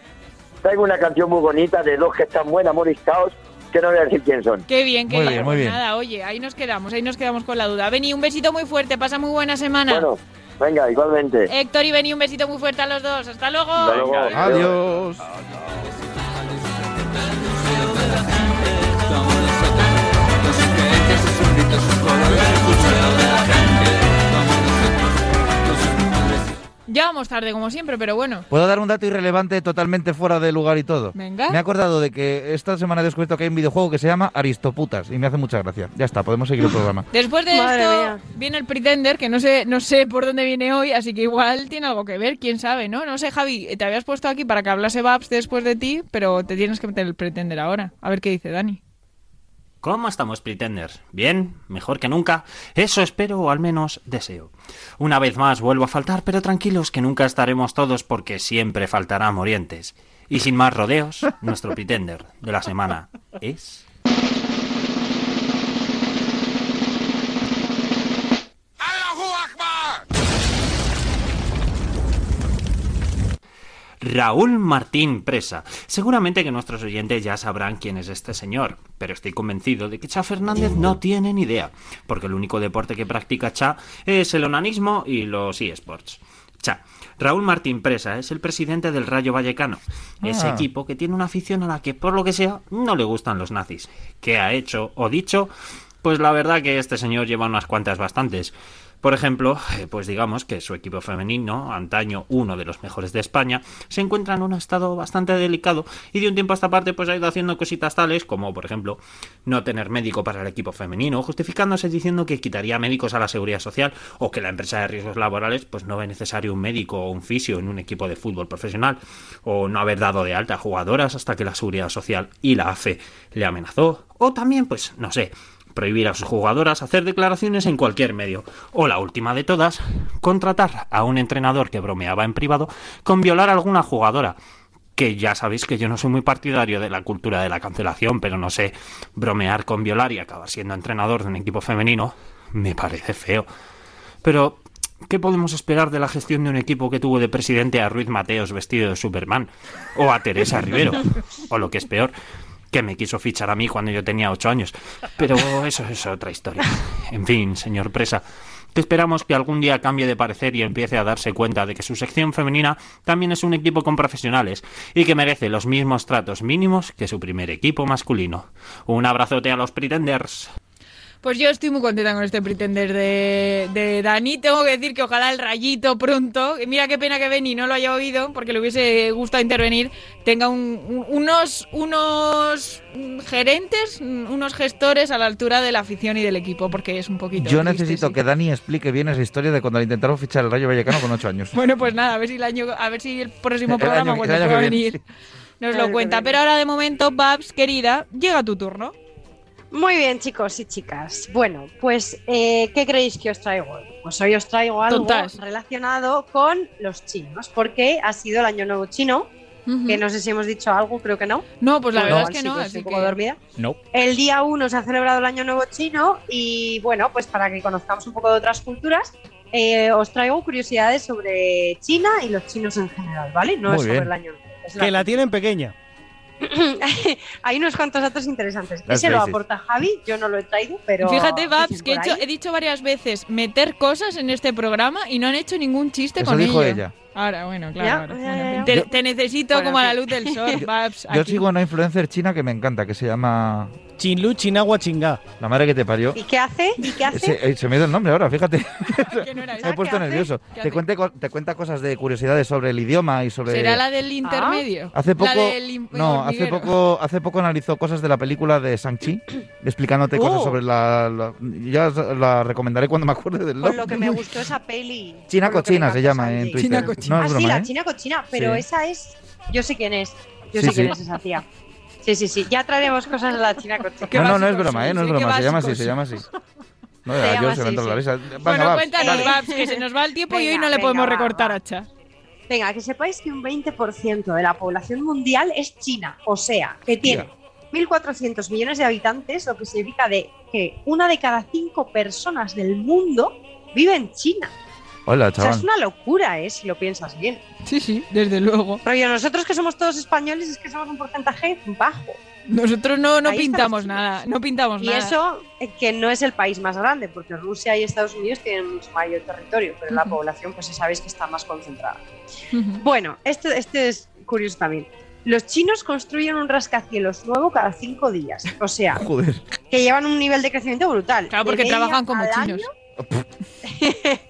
traigo una canción muy bonita de dos que están buenas, Amor y Caos, que no voy a decir quién son. Qué bien, qué Muy bien. bien, muy Pues bien. Nada, oye, ahí nos quedamos, ahí nos quedamos con la duda. Beni, un besito muy fuerte, pasa muy buena semana. Bueno, venga, igualmente. Héctor y Beni, un besito muy fuerte a los dos. Hasta luego. Hasta luego. Adiós. Ya vamos tarde, como siempre, pero bueno. ¿Puedo dar un dato irrelevante totalmente fuera de lugar y todo? Venga. Me he acordado de que esta semana he descubierto que hay un videojuego que se llama Aristoputas y me hace mucha gracia. Ya está, podemos seguir el programa. [laughs] Después de Madre esto mía. viene el Pretender, que no sé, no sé por dónde viene hoy, así que igual tiene algo que ver, quién sabe, ¿no? No sé, Javi, te habías puesto aquí para que hablase Babs después de ti, pero te tienes que meter el Pretender ahora. A ver qué dice Dani. ¿Cómo estamos, Pretenders? ¿Bien? ¿Mejor que nunca? Eso espero o al menos deseo. Una vez más vuelvo a faltar, pero tranquilos que nunca estaremos todos porque siempre faltará Morientes. Y sin más rodeos, nuestro Pretender de la semana es... Raúl Martín Presa. Seguramente que nuestros oyentes ya sabrán quién es este señor, pero estoy convencido de que Cha Fernández no tiene ni idea, porque el único deporte que practica Cha es el onanismo y los eSports. Cha. Raúl Martín Presa es el presidente del Rayo Vallecano, ese Ah. equipo que tiene una afición a la que, por lo que sea, no le gustan los nazis. ¿Qué ha hecho o dicho? Pues la verdad que este señor lleva unas cuantas bastantes. Por ejemplo, eh, pues digamos que su equipo femenino, antaño uno de los mejores de España, se encuentra en un estado bastante delicado y de un tiempo a esta parte pues ha ido haciendo cositas tales como, por ejemplo, no tener médico para el equipo femenino, justificándose diciendo que quitaría médicos a la seguridad social o que la empresa de riesgos laborales pues no ve necesario un médico o un fisio en un equipo de fútbol profesional o no haber dado de alta a jugadoras hasta que la seguridad social y la AFE le amenazó o también pues no sé prohibir a sus jugadoras hacer declaraciones en cualquier medio. O la última de todas, contratar a un entrenador que bromeaba en privado con violar a alguna jugadora. Que ya sabéis que yo no soy muy partidario de la cultura de la cancelación, pero no sé, bromear con violar y acabar siendo entrenador de un equipo femenino me parece feo. Pero, ¿qué podemos esperar de la gestión de un equipo que tuvo de presidente a Ruiz Mateos vestido de Superman? O a Teresa Rivero? [laughs] O lo que es peor, que me quiso fichar a mí cuando yo tenía ocho años. Pero eso es otra historia. En fin, señor Presa, que esperamos que algún día cambie de parecer y empiece a darse cuenta de que su sección femenina también es un equipo con profesionales y que merece los mismos tratos mínimos que su primer equipo masculino. Un abrazote a los Pretenders. Pues yo estoy muy contenta con este Pretender de, de Dani. Tengo que decir que ojalá el rayito pronto, y mira qué pena que Benny no lo haya oído, porque le hubiese gustado intervenir, tenga un- un- unos, unos gerentes, unos gestores a la altura de la afición y del equipo, porque es un poquito. Yo triste, necesito sí. que Dani explique bien esa historia de cuando le intentaron fichar el Rayo Vallecano con ocho años. [laughs] Bueno, pues nada, a ver si el año, a ver si el próximo El programa año- cuando pueda venir nos lo cuenta. Pero ahora de momento, Babs, querida, llega tu turno. Muy bien, chicos y chicas. Bueno, pues, eh, ¿qué creéis que os traigo hoy? Pues hoy os traigo algo Tontas. relacionado con los chinos, porque ha sido el Año Nuevo Chino, que no sé si hemos dicho algo, creo que no. No, pues la Bueno, verdad es que sí, no, pues así estoy un poco que- dormida. No. El día 1 se ha celebrado el Año Nuevo Chino y bueno, pues para que conozcamos un poco de otras culturas, eh, os traigo curiosidades sobre China y los chinos en general, ¿vale? No Muy es sobre bien. el Año Nuevo. es Que la tienen pequeña. Hay unos cuantos datos interesantes. Las Ese lo aporta Javi, yo no lo he traído, pero... Fíjate, Babs, que he, hecho- dicho varias veces meter cosas en este programa y no han hecho ningún chiste Eso con dijo ello. ella. Ahora, bueno, claro. Ya, ahora. ya, Bueno, ya, ya. Te, Yo- te necesito Bueno, como a la luz del sol, [laughs] Babs. Yo aquí. sigo una influencer china que me encanta, que se llama Chinlu, Chinagua, Chingá. La madre que te parió. ¿Y qué hace? ¿Y qué hace? Se, eh, se me ha ido el nombre ahora, fíjate. [laughs] Que no era Me he puesto nervioso. ¿Qué Te, cuente te cuenta cosas de curiosidades sobre el idioma y sobre... ¿Será la del intermedio? Hace poco, La del no, hace poco, hace poco analizó cosas de la película de Shang-Chi, explicándote cosas Oh. sobre la, la- Ya la recomendaré cuando me acuerde del nombre. lo que me gustó esa peli. China cochina se llama en. Twitter. China cochina. No ah, sí, la ¿eh? China cochina, pero Sí. esa es. Yo sé quién es. Yo Sí, sé quién sí. es esa tía. Sí, sí, sí. Ya traeremos cosas de la China cochina. [laughs] No, no, no es broma, ¿eh? No es broma, se llama así, se llama así. No, Se yo se me entra la sí. risa. Venga, Bueno, Babs, cuéntanos. Babs, que se nos va el tiempo y hoy Venga, no le podemos recortar hacha. Venga, que sepáis que un 20% de la población mundial es China. O sea, que tiene 1.400 millones de habitantes, lo que significa de que una de cada cinco personas del mundo vive en China. Hola, O sea, chaval. es una locura, ¿eh? Si lo piensas bien. Sí, sí, desde luego. Rollo, nosotros que somos todos españoles es que somos un porcentaje bajo. Nosotros no, no Ahí pintamos nada, no pintamos Y nada. eso eh, que no es el país más grande, porque Rusia y Estados Unidos tienen mucho mayor territorio, pero la población, pues ya sabéis que está más concentrada. Bueno, esto, este es curioso también. Los chinos construyen un rascacielos nuevo cada cinco días. O sea, [laughs] Joder. que llevan un nivel de crecimiento brutal. Claro, porque trabajan como chinos. [laughs]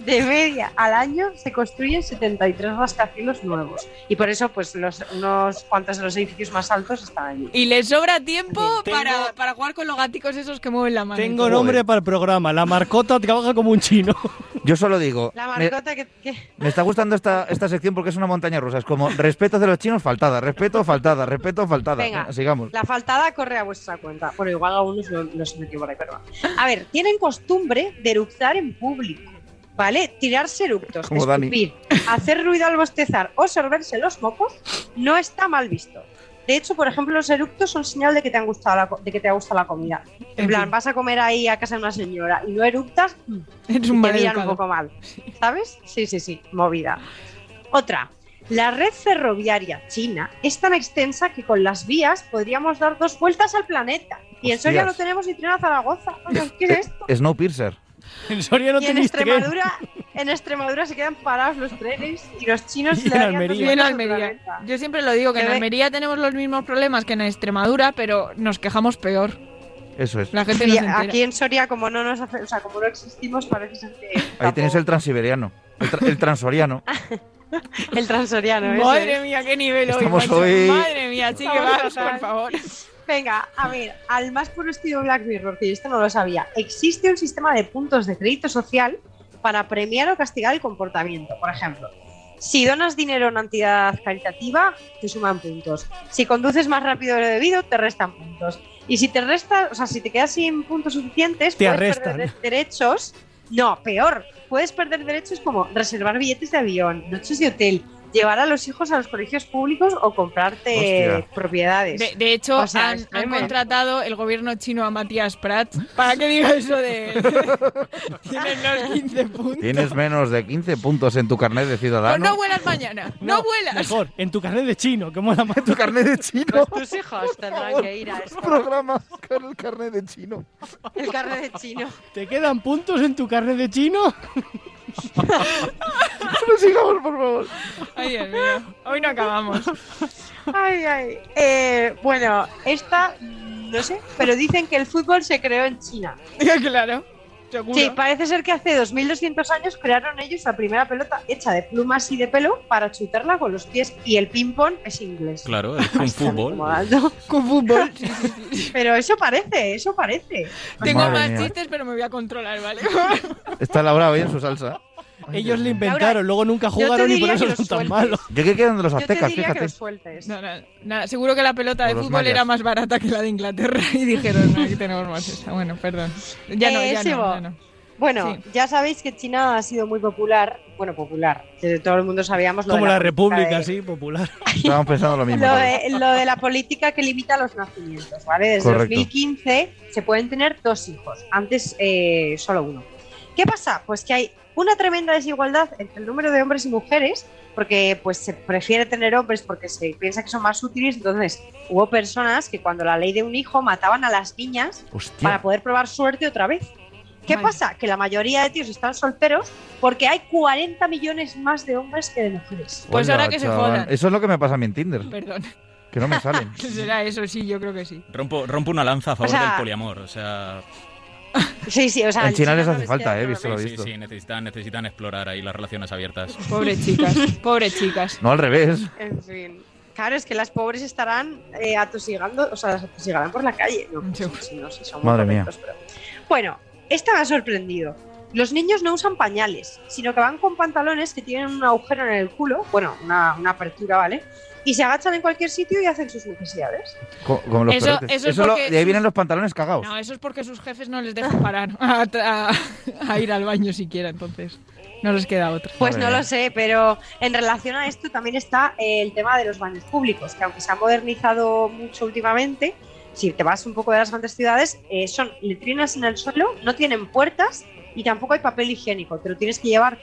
de media al año se construyen 73 rascacielos nuevos. Y por eso, pues, los, unos cuantos de los edificios más altos están allí. Y les sobra tiempo Tengo- para, para jugar con los gaticos esos que mueven la mano. Tengo nombre para el programa. La marcota trabaja como un chino. [laughs] Yo solo digo, La me, marcota que, que- me está gustando esta, esta sección porque es una montaña rusa. Es como respeto de los chinos, faltada, respeto, faltada, respeto, faltada. Venga, sigamos. La faltada corre a vuestra cuenta. Bueno, igual algunos lo, los metió por ahí, pero va. A ver, tienen costumbre de eructar en público, ¿vale? Tirarse eructos, Como Dani. escupir, hacer ruido al bostezar o sorberse los mocos no está mal visto. De hecho, por ejemplo, los eructos son señal de que te, han gustado la, co- de que te ha gustado la comida. En En plan, fin. vas a comer ahí a casa de una señora y no eructas, mm, [laughs] Eres un te miran un poco mal. ¿Sabes? Sí, sí, sí, movida. Otra. La red ferroviaria china es tan extensa que con las vías podríamos dar dos vueltas al planeta. Y en Soria no tenemos ni tren a Zaragoza. [laughs] ¿Qué es esto? Snowpiercer. En [laughs] Soria no y en tren. Extremadura, en Extremadura se quedan parados los trenes y los chinos Y le en Almería. Y en Almería. Yo siempre lo digo, que en Almería tenemos los mismos problemas que en Extremadura, pero nos quejamos peor. Eso es. La gente entera. aquí en Soria, como no nos hace, o sea, como no existimos, parece ser que Ahí tenéis el transiberiano. El, tra- el transoriano. [laughs] el transoriano. Madre mía, qué nivel hoy, Estamos hoy- Madre mía, chique, Estamos vamos, fatal. por favor. Venga, a ver, al más puro estilo Black Mirror, que yo esto no lo sabía, existe un sistema de puntos de crédito social para premiar o castigar el comportamiento. Por ejemplo, si donas dinero a una entidad caritativa, te suman puntos. Si conduces más rápido de lo debido, te restan puntos. Y si te restas, o sea, si te quedas sin puntos suficientes, Te puedes arrestan. perder de- derechos. No, peor, puedes perder derechos como reservar billetes de avión, noches de hotel, llevar a los hijos a los colegios públicos o comprarte Hostia. propiedades. De, de hecho, O sea, han, contratado el gobierno chino a Matías Prat para que diga eso de. [laughs] Tienen los 15 puntos. Tienes menos de 15 puntos en tu carnet de Pues ciudadano. no vuelas mañana, [laughs] no, vuelas. Mejor, en tu carnet de chino, que mola más. tu carnet de chino. Pues tus hijos tendrán que ir a esto. programa con el carnet de chino. El carnet de chino. ¿Te quedan puntos en tu carnet de chino? [laughs] No sigamos, por favor. Ay, Dios mío. Hoy no acabamos. Ay, ay. Eh, bueno, esta, no sé, pero dicen que el fútbol se creó en China. [laughs] claro, seguro. Sí, parece ser que hace 2200 años crearon ellos la primera pelota hecha de plumas y de pelo para chutarla con los pies. Y el ping-pong es inglés. Claro, el [laughs] kung fútbol. Con fútbol. [laughs] Pero eso parece, eso parece. Tengo Madre más mía. chistes, pero me voy a controlar, ¿vale? Está Laura hoy en su salsa. Ellos le inventaron, luego nunca jugaron y por eso son tan malos. Yo creo que eran de los aztecas, que fíjate. No, no, seguro que la pelota de fútbol mayas. era más barata que la de Inglaterra y dijeron, no, aquí tenemos más esta. Bueno, perdón. Ya no, Eh, ya no. Bueno, Sí. ya sabéis que China ha sido muy popular, bueno, popular, que todo el mundo sabíamos lo Como de la, la, República, de- sí, popular. Estábamos pensando lo mismo. Lo todos. de, lo de la política que limita los nacimientos, ¿vale? Desde Correcto. 2015 se pueden tener dos hijos, antes eh, solo uno. ¿Qué pasa? Pues que hay una tremenda desigualdad entre el número de hombres y mujeres, porque pues se prefiere tener hombres porque se piensa que son más útiles, entonces hubo personas que cuando la ley de un hijo mataban a las niñas Hostia. para poder probar suerte otra vez. ¿Qué Vale. pasa? Que la mayoría de tíos están solteros porque hay 40 millones más de hombres que de mujeres. Pues ahora que se chaval. jodan. Eso es lo que me pasa a mí en Tinder. Perdón. Que no me salen. [laughs] Será eso, sí, yo creo que sí. Rompo, rompo una lanza a favor sea- del poliamor. O sea, Sí, sí, o sea... En China les no hace falta, eh, visto lo sí, visto. sí, necesitan, necesitan explorar ahí las relaciones abiertas. Pobres chicas, pobres chicas. No al revés. En fin. Claro, es que las pobres estarán eh, atosigando, o sea, las atosigarán por la calle. No, pues, no sé, son muy Madre mía. pero- Bueno, esta me ha sorprendido. Los niños no usan pañales, sino que van con pantalones que tienen un agujero en el culo, bueno, una, una apertura, ¿vale? Y se agachan en cualquier sitio y hacen sus necesidades. Co- Como los Eso- eso es lo- porque de ahí vienen los pantalones cagados. No, eso es porque sus jefes no les dejan parar [laughs] a, a- a ir al baño siquiera, entonces no les queda otra. Pues no lo sé, pero en relación a esto también está el tema de los baños públicos, que aunque se ha modernizado mucho últimamente, si te vas un poco de las grandes ciudades, eh, son letrinas en el suelo, no tienen puertas y tampoco hay papel higiénico, te lo tienes que llevar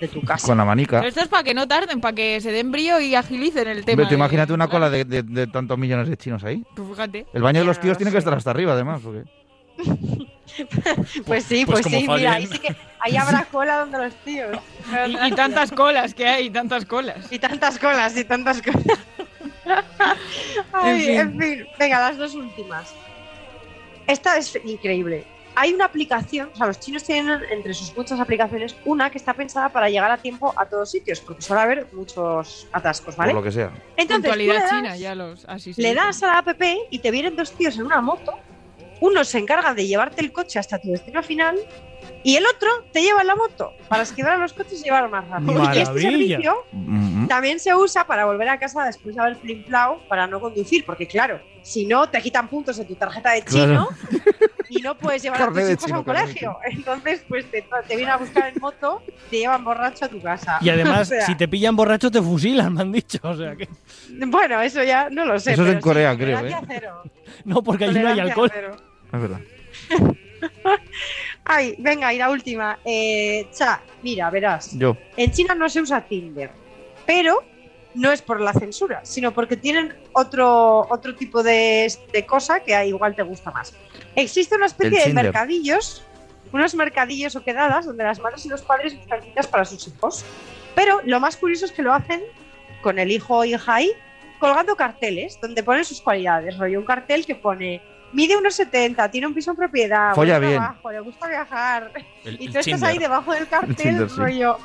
de tu casa. Con la manica. Pero esto es para que no tarden, para que se den brío y agilicen el tema. De- imagínate una cola de, de- de tantos millones de chinos ahí. Pues fíjate. El baño de los tíos no tiene que estar hasta arriba, además. Porque... [laughs] Pues sí, Pues pues, sí, fallen. mira, ahí sí que ahí habrá [laughs] cola donde los tíos. Y, y tantas colas que hay, tantas colas. Y tantas colas, y tantas colas. [laughs] Ay, En en, fin. venga, las dos últimas. Esta es increíble. Hay una aplicación, o sea, los chinos tienen entre sus muchas aplicaciones una que está pensada para llegar a tiempo a todos sitios, porque suele haber muchos atascos, ¿vale? Por lo que sea. Entonces, tú Puntualidad le das- china, ya los. Así le das a la app y te vienen dos tíos en una moto. Uno se encarga de llevarte el coche hasta tu destino final y el otro te lleva en la moto para esquivar a los coches y llevar más rápido. Y este servicio Mm, también se usa para volver a casa después de haber flimplado para no conducir, porque claro, si no te quitan puntos en tu tarjeta de chino y no puedes llevar a tus hijos a un colegio. Entonces, pues te, te vienen a buscar en moto, te llevan borracho a tu casa. Y además, [laughs] O sea, si te pillan borracho, te fusilan, me han dicho. O sea que. Bueno, eso ya no lo sé. Eso es en Corea, sí, creo, ¿eh? cero. No, porque allí no hay alcohol. cero. Es verdad. [laughs] [laughs] Ay, venga, y la última. Eh, cha, mira, verás. Yo. En China no se usa Tinder, pero no es por la censura, sino porque tienen otro, otro tipo de, de cosa que igual te gusta más. Existe una especie de mercadillos, unos mercadillos o quedadas donde las madres y los padres buscan citas para sus hijos. Pero lo más curioso es que lo hacen con el hijo o hija ahí, colgando carteles donde ponen sus cualidades. Rollo, un cartel que pone. Mide unos 70, tiene un piso en propiedad, Folla buen bien. trabajo, le gusta viajar. El- y el tú estás Tinder. ahí debajo del cartel, Tinder, sí. rollo.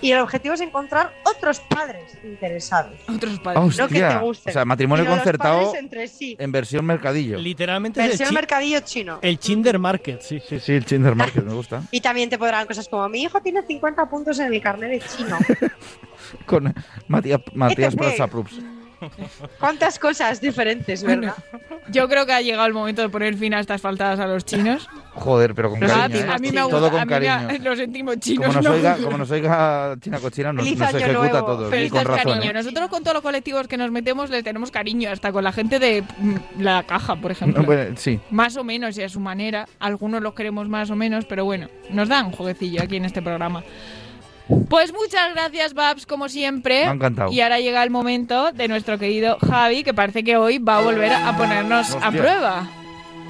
Y el objetivo es encontrar otros padres interesados. Otros padres. No que te hostia. gusten, O sea, matrimonio concertado entre sí. en versión mercadillo. Literalmente es el, Versión chi- mercadillo chino. el Chinder Market, sí. Sí, sí, el Tinder Market me gusta. Y también te podrán cosas como: Mi hijo tiene 50 puntos en el carnet de chino. [laughs] Con Matías, Matías Este Prasaprops. [laughs] ¿Cuántas cosas diferentes, verdad? Yo creo que ha llegado el momento de poner fin a estas faltadas a los chinos. Joder, pero con cariño. ¿eh? a mí me gusta, Todo con a mí me cariño. [laughs] lo sentimos chinos. Como nos, no. oiga, como nos oiga China Cochina, nos, Feliz nos año ejecuta nuevo. a todos. Pero y con razón. cariño. ¿eh? Nosotros con todos los colectivos que nos metemos les tenemos cariño, hasta con la gente de mm, la caja, por ejemplo. [laughs] Bueno, sí. Más o menos y a su manera. Algunos los queremos más o menos, pero bueno, nos dan un jueguecillo aquí en este programa. Pues muchas gracias, Babs, como siempre. Me ha encantado. Y ahora llega el momento de nuestro querido Javi, que parece que hoy va a volver a ponernos a Hostia. prueba.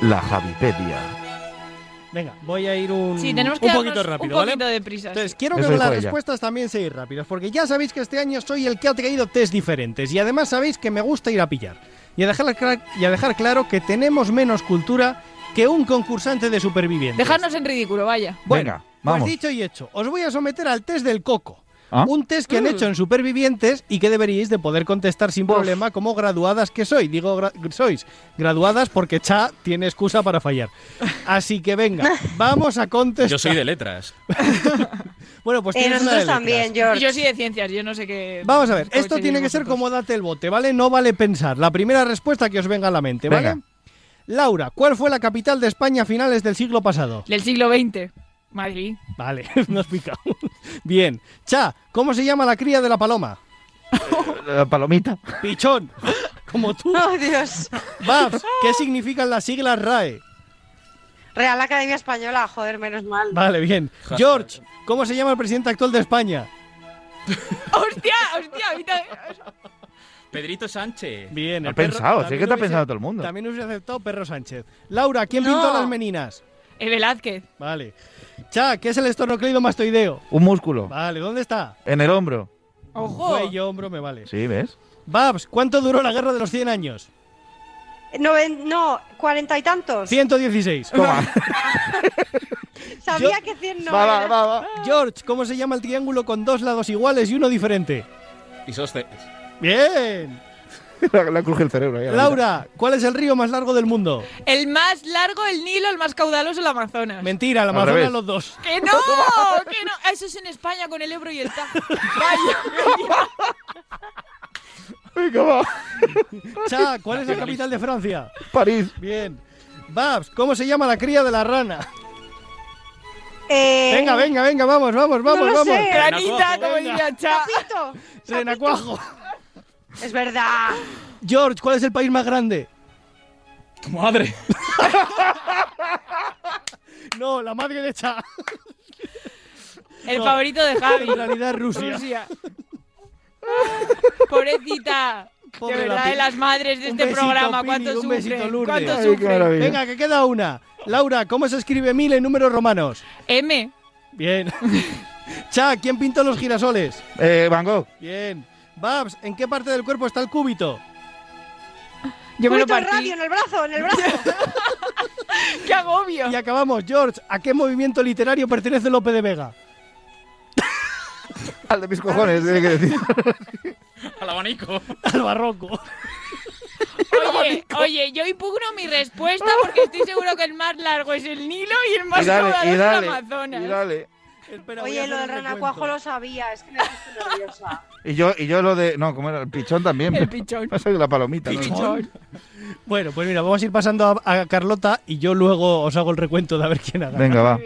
La Javipedia. Venga, voy a ir un, Sí, tenemos que un poquito rápido, un ¿vale? poquito de prisa. Entonces, quiero Eso que las respuestas también sean rápidas, porque ya sabéis que este año soy el que ha traído test diferentes y además sabéis que me gusta ir a pillar. Y a dejar, y a dejar claro que tenemos menos cultura que un concursante de supervivientes. Dejarnos en ridículo, vaya. Bueno, Venga, pues vamos. dicho y hecho, os voy a someter al test del coco. ¿Ah? Un test que han Mm. hecho en supervivientes y que deberíais de poder contestar sin problema como graduadas que soy. Digo, gra- sois graduadas porque Cha tiene excusa para fallar. Así que venga, [laughs] vamos a contestar. Yo soy de letras. [laughs] Bueno, pues Eh, tienes una nosotros de también, George. yo soy de ciencias, yo no sé qué. Vamos a ver, esto tiene que ser como date el bote, ¿vale? No vale pensar. La primera respuesta que os venga a la mente, ¿vale? Venga. Laura, ¿cuál fue la capital de España a finales del siglo pasado? Del siglo XX. Madrid. Vale, [laughs] no has picado. Bien. Cha, ¿cómo se llama la cría de la paloma? La palomita. Pichón. Como tú. ¡Oh, Dios! Babs, ¿qué significan las siglas RAE? Real Academia Española, joder, menos mal. Vale, bien. George, ¿cómo se llama el presidente actual de España? ¡Hostia! ¡Hostia! Pedrito Sánchez. Bien, Ha el perro- pensado, sí que te ha pensado todo el mundo. También hubiese aceptado Perro Sánchez. Laura, ¿quién No. pintó las meninas? Eh, Velázquez. Vale. Cha, ¿qué es el estornocleido mastoideo? Un músculo. Vale, ¿dónde está? En el hombro. ¡Ojo! Cuello, hombro, me vale. Sí, ¿ves? Babs, ¿cuánto duró la guerra de los 100 años? Noven- no, cuarenta y tantos. 116. [laughs] Sabía que 100 no Va, va, va. George, ¿cómo se llama el triángulo con dos lados iguales y uno diferente? Isósceles. Bien. [laughs] La, cruje el cerebro. ahí a la Laura, ¿cuál es el río más largo del mundo? El más largo, el Nilo, el más caudaloso, el Amazonas. Mentira, el Amazonas los dos. ¡Que no! [laughs] ¡Que no! Eso es en España con el Ebro y el Tajo. [laughs] Vaya. Venga, va. Cha, ¿cuál es la capital de Francia? París. Bien. Babs, ¿cómo se llama la cría de la rana? Eh, Venga, venga, venga, vamos, vamos, vamos, lo vamos. sé. Granita, como diría Cha. Renacuajo. Es verdad. George, ¿cuál es el país más grande? Tu madre. [laughs] No, la madre de Cha. El No. favorito de Javi. En realidad es Rusia. Pobrecita. Pobre de verdad, de las madres de Un este besito, programa. ¿Cuánto un besito? Lourdes. ¿Cuánto Ay, qué sufren? maravilla. Venga, que queda una. Laura, ¿cómo se escribe mil en números romanos? M. Bien. [laughs] Cha, ¿quién pintó los girasoles? Eh, Van Gogh. Bien. Babs, ¿en qué parte del cuerpo está el cúbito? Yo me lo partí. radio en el brazo, en el brazo. [laughs] ¡Qué agobio! Y acabamos. George, ¿a qué movimiento literario pertenece Lope de Vega? [laughs] Al de mis cojones, tiene que decir. [laughs] Al abanico. Al barroco. Oye, oye, yo impugno mi respuesta porque estoy seguro que el más largo es el Nilo y el más Y dale, es el Amazonas. y dale. Espera, Oye, lo del el renacuajo lo sabía, es que me puse nerviosa. [laughs] Y yo, y yo lo de. No, ¿cómo era? El pichón también. El pichón. Va a ser la palomita. ¿no? Pichón. Bueno, pues mira, vamos a ir pasando a, a Carlota y yo luego os hago el recuento de a ver quién ha ganado. Venga, va.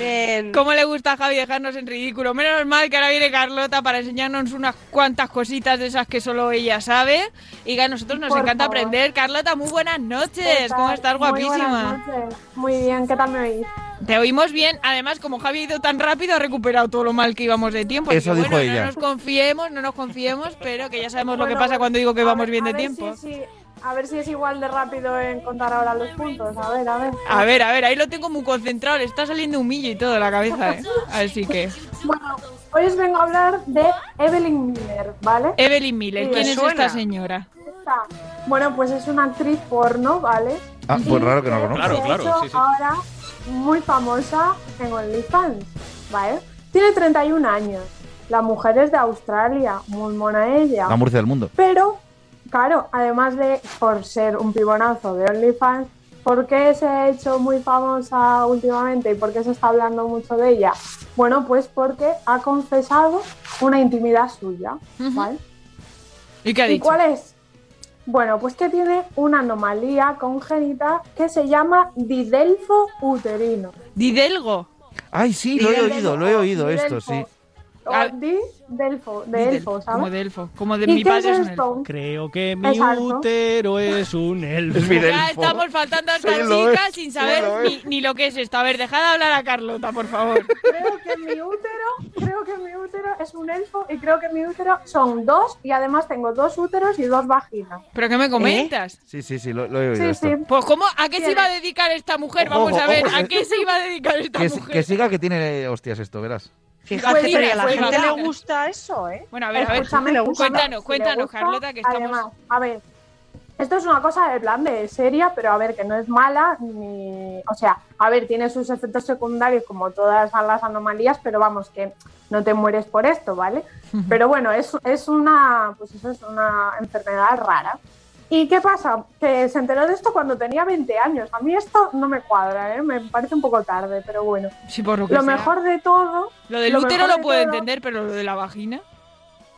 Bien. ¿Cómo le gusta a Javi dejarnos en ridículo? Menos mal que ahora viene Carlota para enseñarnos unas cuantas cositas de esas que solo ella sabe y que a nosotros nos Por encanta favor. aprender. Carlota, muy buenas noches. ¿Qué ¿Cómo estás? Muy Guapísima. buenas noches. Muy bien, ¿qué tal me oís? Te oímos bien. Además, como Javi ha ido tan rápido, ha recuperado todo lo mal que íbamos de tiempo. Así Eso que, dijo bueno, ella. No nos confiemos, no nos confiemos, pero que ya sabemos lo que pasa cuando digo que vamos ver- bien de tiempo. si- si- a ver si es igual de rápido en contar ahora los puntos. A ver, a ver. A ver, a ver, ahí lo tengo muy concentrado. Le está saliendo un millo y todo de la cabeza, ¿eh? Así que. Bueno, hoy os vengo a hablar de Evelyn Miller, ¿vale? Evelyn Miller, Sí, ¿quién es suena. esta señora? Esta- Bueno, pues es una actriz porno, ¿vale? Ah, pues raro que no lo conozco. Claro, claro, sí, sí. ahora muy famosa en OnlyFans, ¿vale? Tiene 31 años. La mujer es de Australia, muy mona ella. La Murcia del mundo. Pero, claro, además de por ser un pibonazo de OnlyFans, ¿por qué se ha hecho muy famosa últimamente y por qué se está hablando mucho de ella? Bueno, pues porque ha confesado una intimidad suya, ¿vale? ¿Y qué ha ¿Y dicho? cuál es? Bueno, pues que tiene una anomalía congénita que se llama didelfo uterino. Didelgo. Ay, sí, lo he oído, lo he oído esto, didelfo. sí. O Ah. didelfo, de elfo, ¿sabes? Como de elfo. Como de ¿Y mi padre es es un elfo. Creo que mi Exacto. útero es un [laughs] elfo. Es mi Ya delfo. estamos faltando a esta Sí, lo chica es, sin sí, saber lo ni, lo que es esto. A ver, dejad de hablar a Carlota, por favor. [laughs] Creo que mi útero, creo que mi útero es un elfo y creo que mi útero son dos y además tengo dos úteros y dos vaginas. ¿Pero qué me comentas? Sí, sí, sí, lo, lo he oído Sí, esto. sí. Pues ¿cómo? ¿A qué se iba a dedicar esta mujer? Ojo, Vamos a ver, ojo, ¿a qué se iba a dedicar esta Que, mujer? que siga que tiene hostias esto, verás. Fíjate, Pues pero a la pues gente mira. le gusta eso, ¿eh? Bueno, a ver, a ver, cuéntanos, cuéntanos, gusta, Carlota, que estamos... Además, a ver, esto es una cosa de plan de seria, pero a ver, que no es mala, ni. O sea, a ver, tiene sus efectos secundarios como todas las anomalías, pero vamos, que no te mueres por esto, ¿vale? Pero bueno, es, es una. Pues eso es una enfermedad rara. ¿Y qué pasa? Que se enteró de esto cuando tenía 20 años. A mí esto no me cuadra, ¿eh? Me parece un poco tarde, pero bueno. Sí, por lo que Lo sea. mejor de todo. Lo del lo útero lo puedo todo- entender, pero lo de la vagina...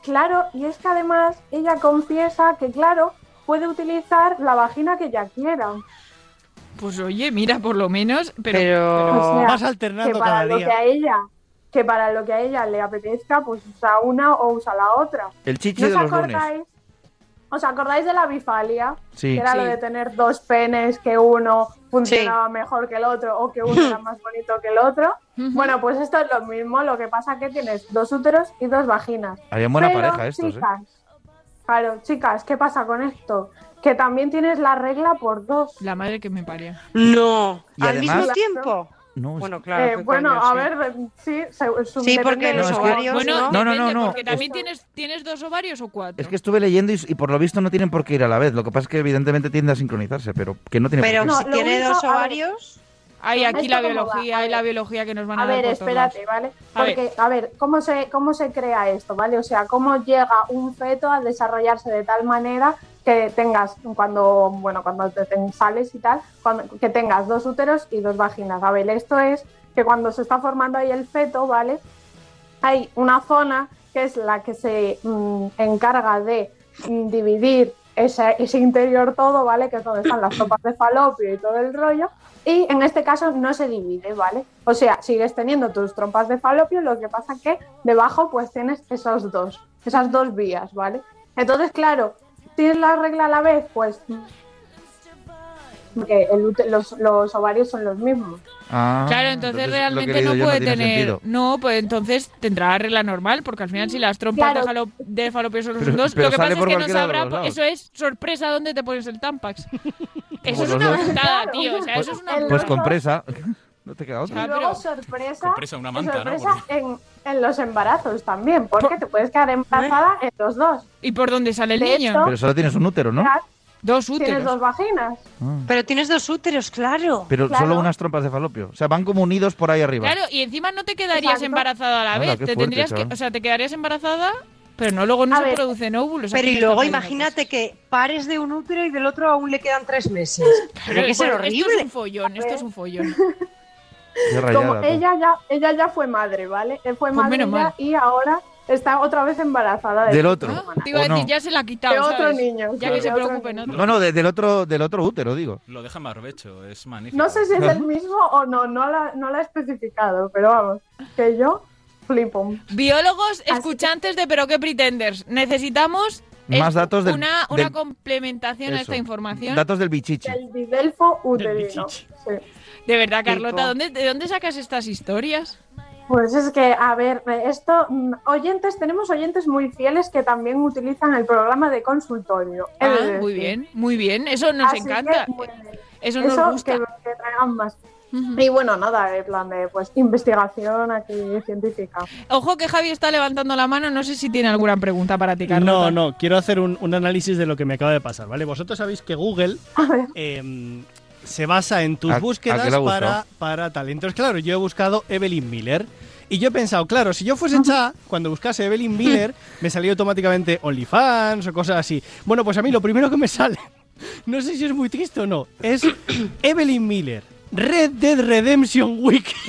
Claro, y es que además ella confiesa que, claro, puede utilizar la vagina que ella quiera. Pues oye, mira, por lo menos... Pero... O sea, Vas que alternando para cada lo que día. a ella, que para lo que a ella le apetezca, pues usa una o usa la otra. El chichi ¿No de os los lunes. ¿Os acordáis de la bifalia? Sí. Que era lo de tener dos penes, que uno funcionaba mejor que el otro o que uno era [laughs] más bonito que el otro. Bueno, pues esto es lo mismo, lo que pasa que tienes dos úteros y dos vaginas. Harían buena Pero, pareja estos, ¿eh? chicas, Claro, chicas, ¿qué pasa con esto? Que también tienes la regla por dos. La madre que me parió. No, Y al además- mismo tiempo. No, es- Bueno, claro. Eh, ¿qué bueno, coño, a sí. ver, sí, su- Sí, depende porque los No, ovarios. Bueno, ¿no? No, no, no, no. Porque también tienes, tienes dos ovarios o cuatro. Es que estuve leyendo y, y por lo visto no tienen por qué ir a la vez. Lo que pasa es que evidentemente tiende a sincronizarse, pero que no tiene Pero por qué. si lo tiene dos ovarios. Hay aquí ¿Esto la biología, A hay la ver. biología que nos van a, A dar ver, por todos espérate. ¿vale? A ver. Porque, a ver, ¿cómo se, ¿cómo se crea esto, ¿vale? O sea, ¿cómo llega un feto a desarrollarse de tal manera que tengas, cuando, bueno, cuando te, te sales y tal, cuando- que tengas dos úteros y dos vaginas? A ver, esto es que cuando se está formando ahí el feto, ¿vale? Hay una zona que es la que se mm, encarga de mm, dividir ese, ese interior todo, ¿vale? Que es donde están las [coughs] tropas de falopio y todo el rollo. Y en este caso no se divide, ¿vale? O sea, sigues teniendo tus trompas de falopio, lo que pasa que debajo pues tienes esos dos, esas dos vías, ¿vale? Entonces, claro, tienes la regla a la vez, pues porque el ute- los, los ovarios son los mismos. Ah, Claro, entonces, realmente no puede tener. sentido. No, pues entonces tendrá regla normal, porque al final si las trompas Claro. de, falo- de falopio son los Pero- dos, pero lo que pasa es que no sabrá. Eso es sorpresa dónde te pones el Tampax. [laughs] eso es una dos. putada, tío. O sea, eso es una Pues compresa. No te queda otra. Ah, y luego sorpresa, compresa una manta, ¿no? sorpresa en, en los embarazos también, porque te puedes quedar embarazada en los dos. ¿Y por dónde sale el De niño? hecho- Pero solo tienes un útero, ¿no? Dos Tienes úteros. dos vaginas. Pero tienes dos úteros, claro. Pero Claro. solo unas trompas de falopio. O sea, van como unidos por ahí arriba. Claro, y encima no te quedarías Exacto. embarazada a la vez. Te fuerte, tendrías que, o sea, te quedarías embarazada, pero no luego no A se ver. producen óvulos. Pero y luego imagínate que pares de un útero y del otro aún le quedan tres meses. [laughs] Tiene que ser Bueno, Esto es horrible. un follón, esto es un follón. [laughs] Rayada, Como ella ya, ella ya fue madre, ¿vale? Él fue Pues madre y ahora está otra vez embarazada. de Del otro. hermana. Te iba a decir, ya se la ha quitado, De otro ¿sabes? niño, Ya que se otro preocupen otros. No, no, de- del otro, del otro útero, digo. Lo deja barbecho, es magnífico. No sé si es el mismo o no, no la, no la he especificado, pero vamos, que yo flipo. Biólogos escuchantes de Pero qué Pretenders. Necesitamos Más datos del- una, una del- complementación a esta información. Datos del bichichi. El bidelfo uterino. Sí. De verdad, Carlota. ¿dónde, ¿de dónde sacas estas historias? Pues es que, a ver, esto, mm, oyentes, tenemos oyentes muy fieles que también utilizan el programa de consultorio. Ah, muy bien, muy bien. Eso nos Así encanta. Eso nos gusta. que, que traigan más. Y bueno, nada, en plan de pues investigación aquí científica. Ojo que Javi está levantando la mano. No sé si tiene alguna pregunta para ti, Carlota. No, no, quiero hacer un, un análisis de lo que me acaba de pasar, ¿vale? Vosotros sabéis que Google em, se basa en tus ¿A- a búsquedas para, para talentos. Claro, yo he buscado Evelyn Miller. Y yo he pensado, claro, si yo fuese Cha, cuando buscase Evelyn Miller, me salía automáticamente OnlyFans o cosas así. Bueno, pues a mí lo primero que me sale, [laughs] no sé si es muy triste o no, es [coughs] Evelyn Miller. Red Dead Redemption Week. [laughs]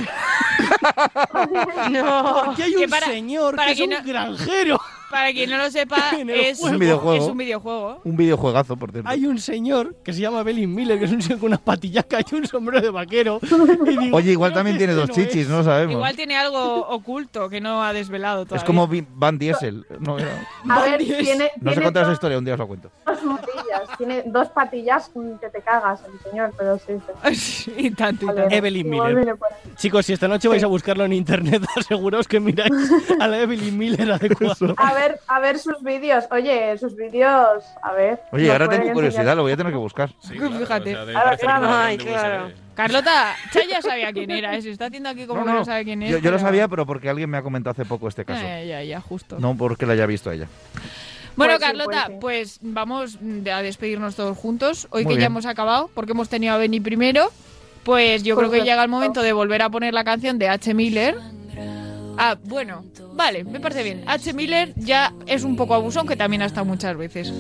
No. Porque hay un para- señor para que es un granjero. Para quien no lo sepa, [laughs] es. Un videojuego. es un videojuego. Un videojuegazo, por cierto. Hay un señor que se llama Evelyn Miller, que es un señor con unas patillas y un sombrero de vaquero. [laughs] Y digo, Oye, igual también tiene dos no es. chichis, no lo sabemos. Igual tiene algo oculto que no ha desvelado todavía. Es como Van Diesel. No, era- [laughs] A ver, tiene, no sé tiene contar esa historia, un día os la cuento. dos patillas, tiene dos patillas que te cagas el señor, pero sí. sí. y tanto, y Vale, tanto. Evelyn Miller. Chicos, si esta noche vais a buscarlo en internet, aseguraos que miráis a la Evelyn Miller adecuada. A ver, a ver sus vídeos. Oye, sus vídeos, a ver. Oye, ahora tengo curiosidad, lo voy a tener que buscar. Sí, [laughs] claro, Fíjate. o sea, Claro, Ay, claro. Carlota, Cha ya sabía quién era. ¿eh? Se está haciendo aquí como No, que no, sabe quién es. Yo, yo lo sabía, pero porque alguien me ha comentado hace poco este caso. Ya, ya, ya, justo. No porque la haya visto a ella. Bueno, Pues sí, Carlota, pues sí. pues vamos a despedirnos todos juntos. Hoy Muy que ya hemos acabado, porque hemos tenido a Benny primero, pues yo creo que llega el momento de volver a poner la canción de H. Miller. Ah, bueno, vale, me parece bien. H. Miller ya es un poco abusón, que también ha estado muchas veces.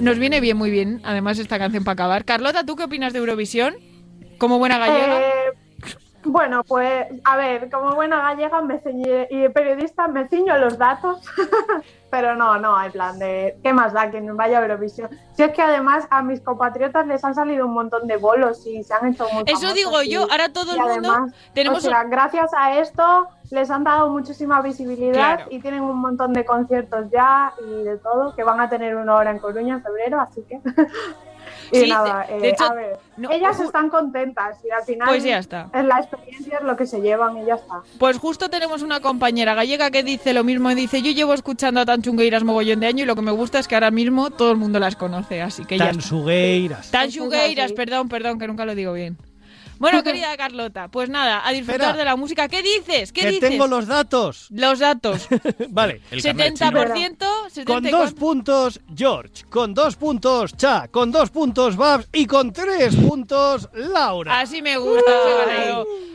Nos viene bien, muy bien, además, esta canción para acabar. Carlota, ¿tú qué opinas de Eurovisión? Como buena gallega. Eh, bueno, pues a ver, como buena gallega me y periodista me ciño los datos, [laughs] pero no, no, en plan de qué más da que vaya a Eurovisión. Si es que además a mis compatriotas les han salido un montón de bolos y se han hecho muy Eso digo y- yo, ahora todo el mundo además, tenemos o sea, gracias a esto les han dado muchísima visibilidad Claro. y tienen un montón de conciertos ya y de todo que van a tener una hora en Coruña en febrero, así que [laughs] y Sí, nada, de- eh, hecho, a ver, no, ellas están contentas y al final Pues ya está. es la experiencia es lo que se llevan y ya está. Pues justo tenemos una compañera gallega que dice lo mismo y dice, yo llevo escuchando a Tanchungueiras mogollón de año y lo que me gusta es que ahora mismo todo el mundo las conoce, así que ya perdón, perdón, que nunca lo digo bien. Bueno, querida Carlota, pues nada, a disfrutar Espera. de la música. ¿Qué dices? ¿Qué que dices? tengo los datos. Los datos. [laughs] vale. 70%, 70 Con dos puntos George, con dos puntos Cha, con dos puntos Babs y con tres puntos Laura. Así me gusta.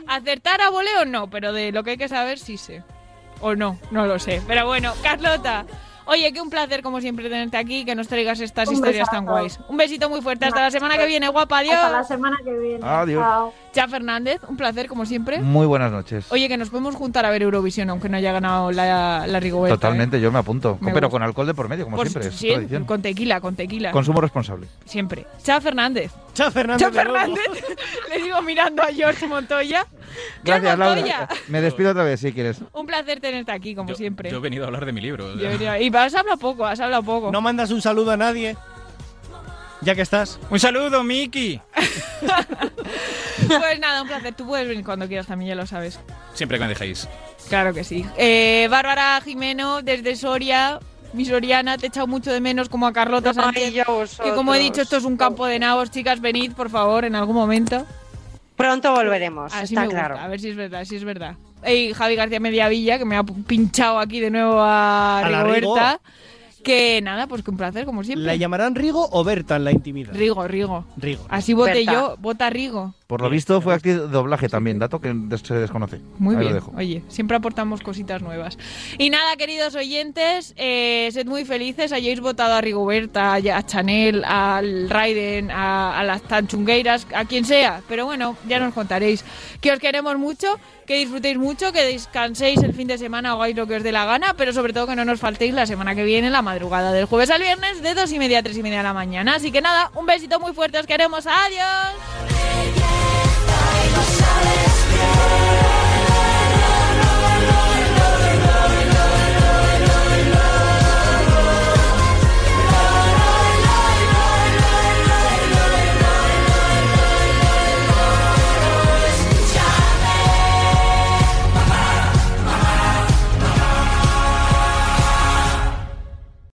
Acertar a voleo no, pero de lo que hay que saber sí sé. O no, no lo sé. Pero bueno, Carlota. Oye, que un placer como siempre tenerte aquí, que nos traigas estas Un historias tan guays. Un besito muy fuerte, hasta la semana que viene, guapa, adiós. Hasta la semana que viene. Adiós. Chao. Cha Fernández, un placer como siempre. Muy buenas noches. Oye, que nos podemos juntar a ver Eurovisión, aunque no haya ganado la, la Rigoberta. ¿eh? Totalmente, yo me apunto. Me pero gusta. con alcohol de por medio, como Por- siempre. Sí, con tequila, con tequila. Consumo responsable. Siempre. Cha Fernández. Cha Fernández. Cha. Fernández. [laughs] Le digo mirando a George Montoya. Gracias, Montoya. Laura. Me despido otra vez si quieres. Un placer tenerte aquí, como siempre. Yo he venido a hablar de mi libro. o sea. Yo Y has hablado poco, has hablado poco. No mandas un saludo a nadie. Ya que estás. Un saludo, Miki. [laughs] Pues nada, un placer. Tú puedes venir cuando quieras también, ya lo sabes. Siempre que me dejéis. Claro que sí. Eh, Bárbara Jimeno, desde Soria. Mi Soriana, te he echado mucho de menos como a Carlota Sánchez. yo a vosotros. Que como he dicho, esto es un campo de nabos. Chicas, venid, por favor, en algún momento. Pronto volveremos, Así está me gusta, claro. A ver si es verdad, si es verdad. Y Javi García Mediavilla, que me ha pinchado aquí de nuevo a, A la Rigoberta. Que nada, pues que un placer, como siempre. ¿La llamarán Rigo o Berta en la intimidad? Rigo, Rigo. Rigo. Así voté Berta. yo, vota Rigo. Por lo visto fue actriz de doblaje también, dato que se desconoce. Muy Ahí bien. lo dejo. Oye, siempre aportamos cositas nuevas. Y nada, queridos oyentes, eh, sed muy felices. Hayáis votado a Rigoberta, a a Chanel, al Raiden, a, a las Tanchungueiras, a quien sea. Pero bueno, ya nos contaréis. Que os queremos mucho, que disfrutéis mucho, que descanséis el fin de semana, hagáis lo que os dé la gana, pero sobre todo que no nos faltéis la semana que viene, la madrugada del jueves al viernes, de dos y media a tres y media de la mañana. Así que nada, un besito muy fuerte, os queremos. Adiós. sales pies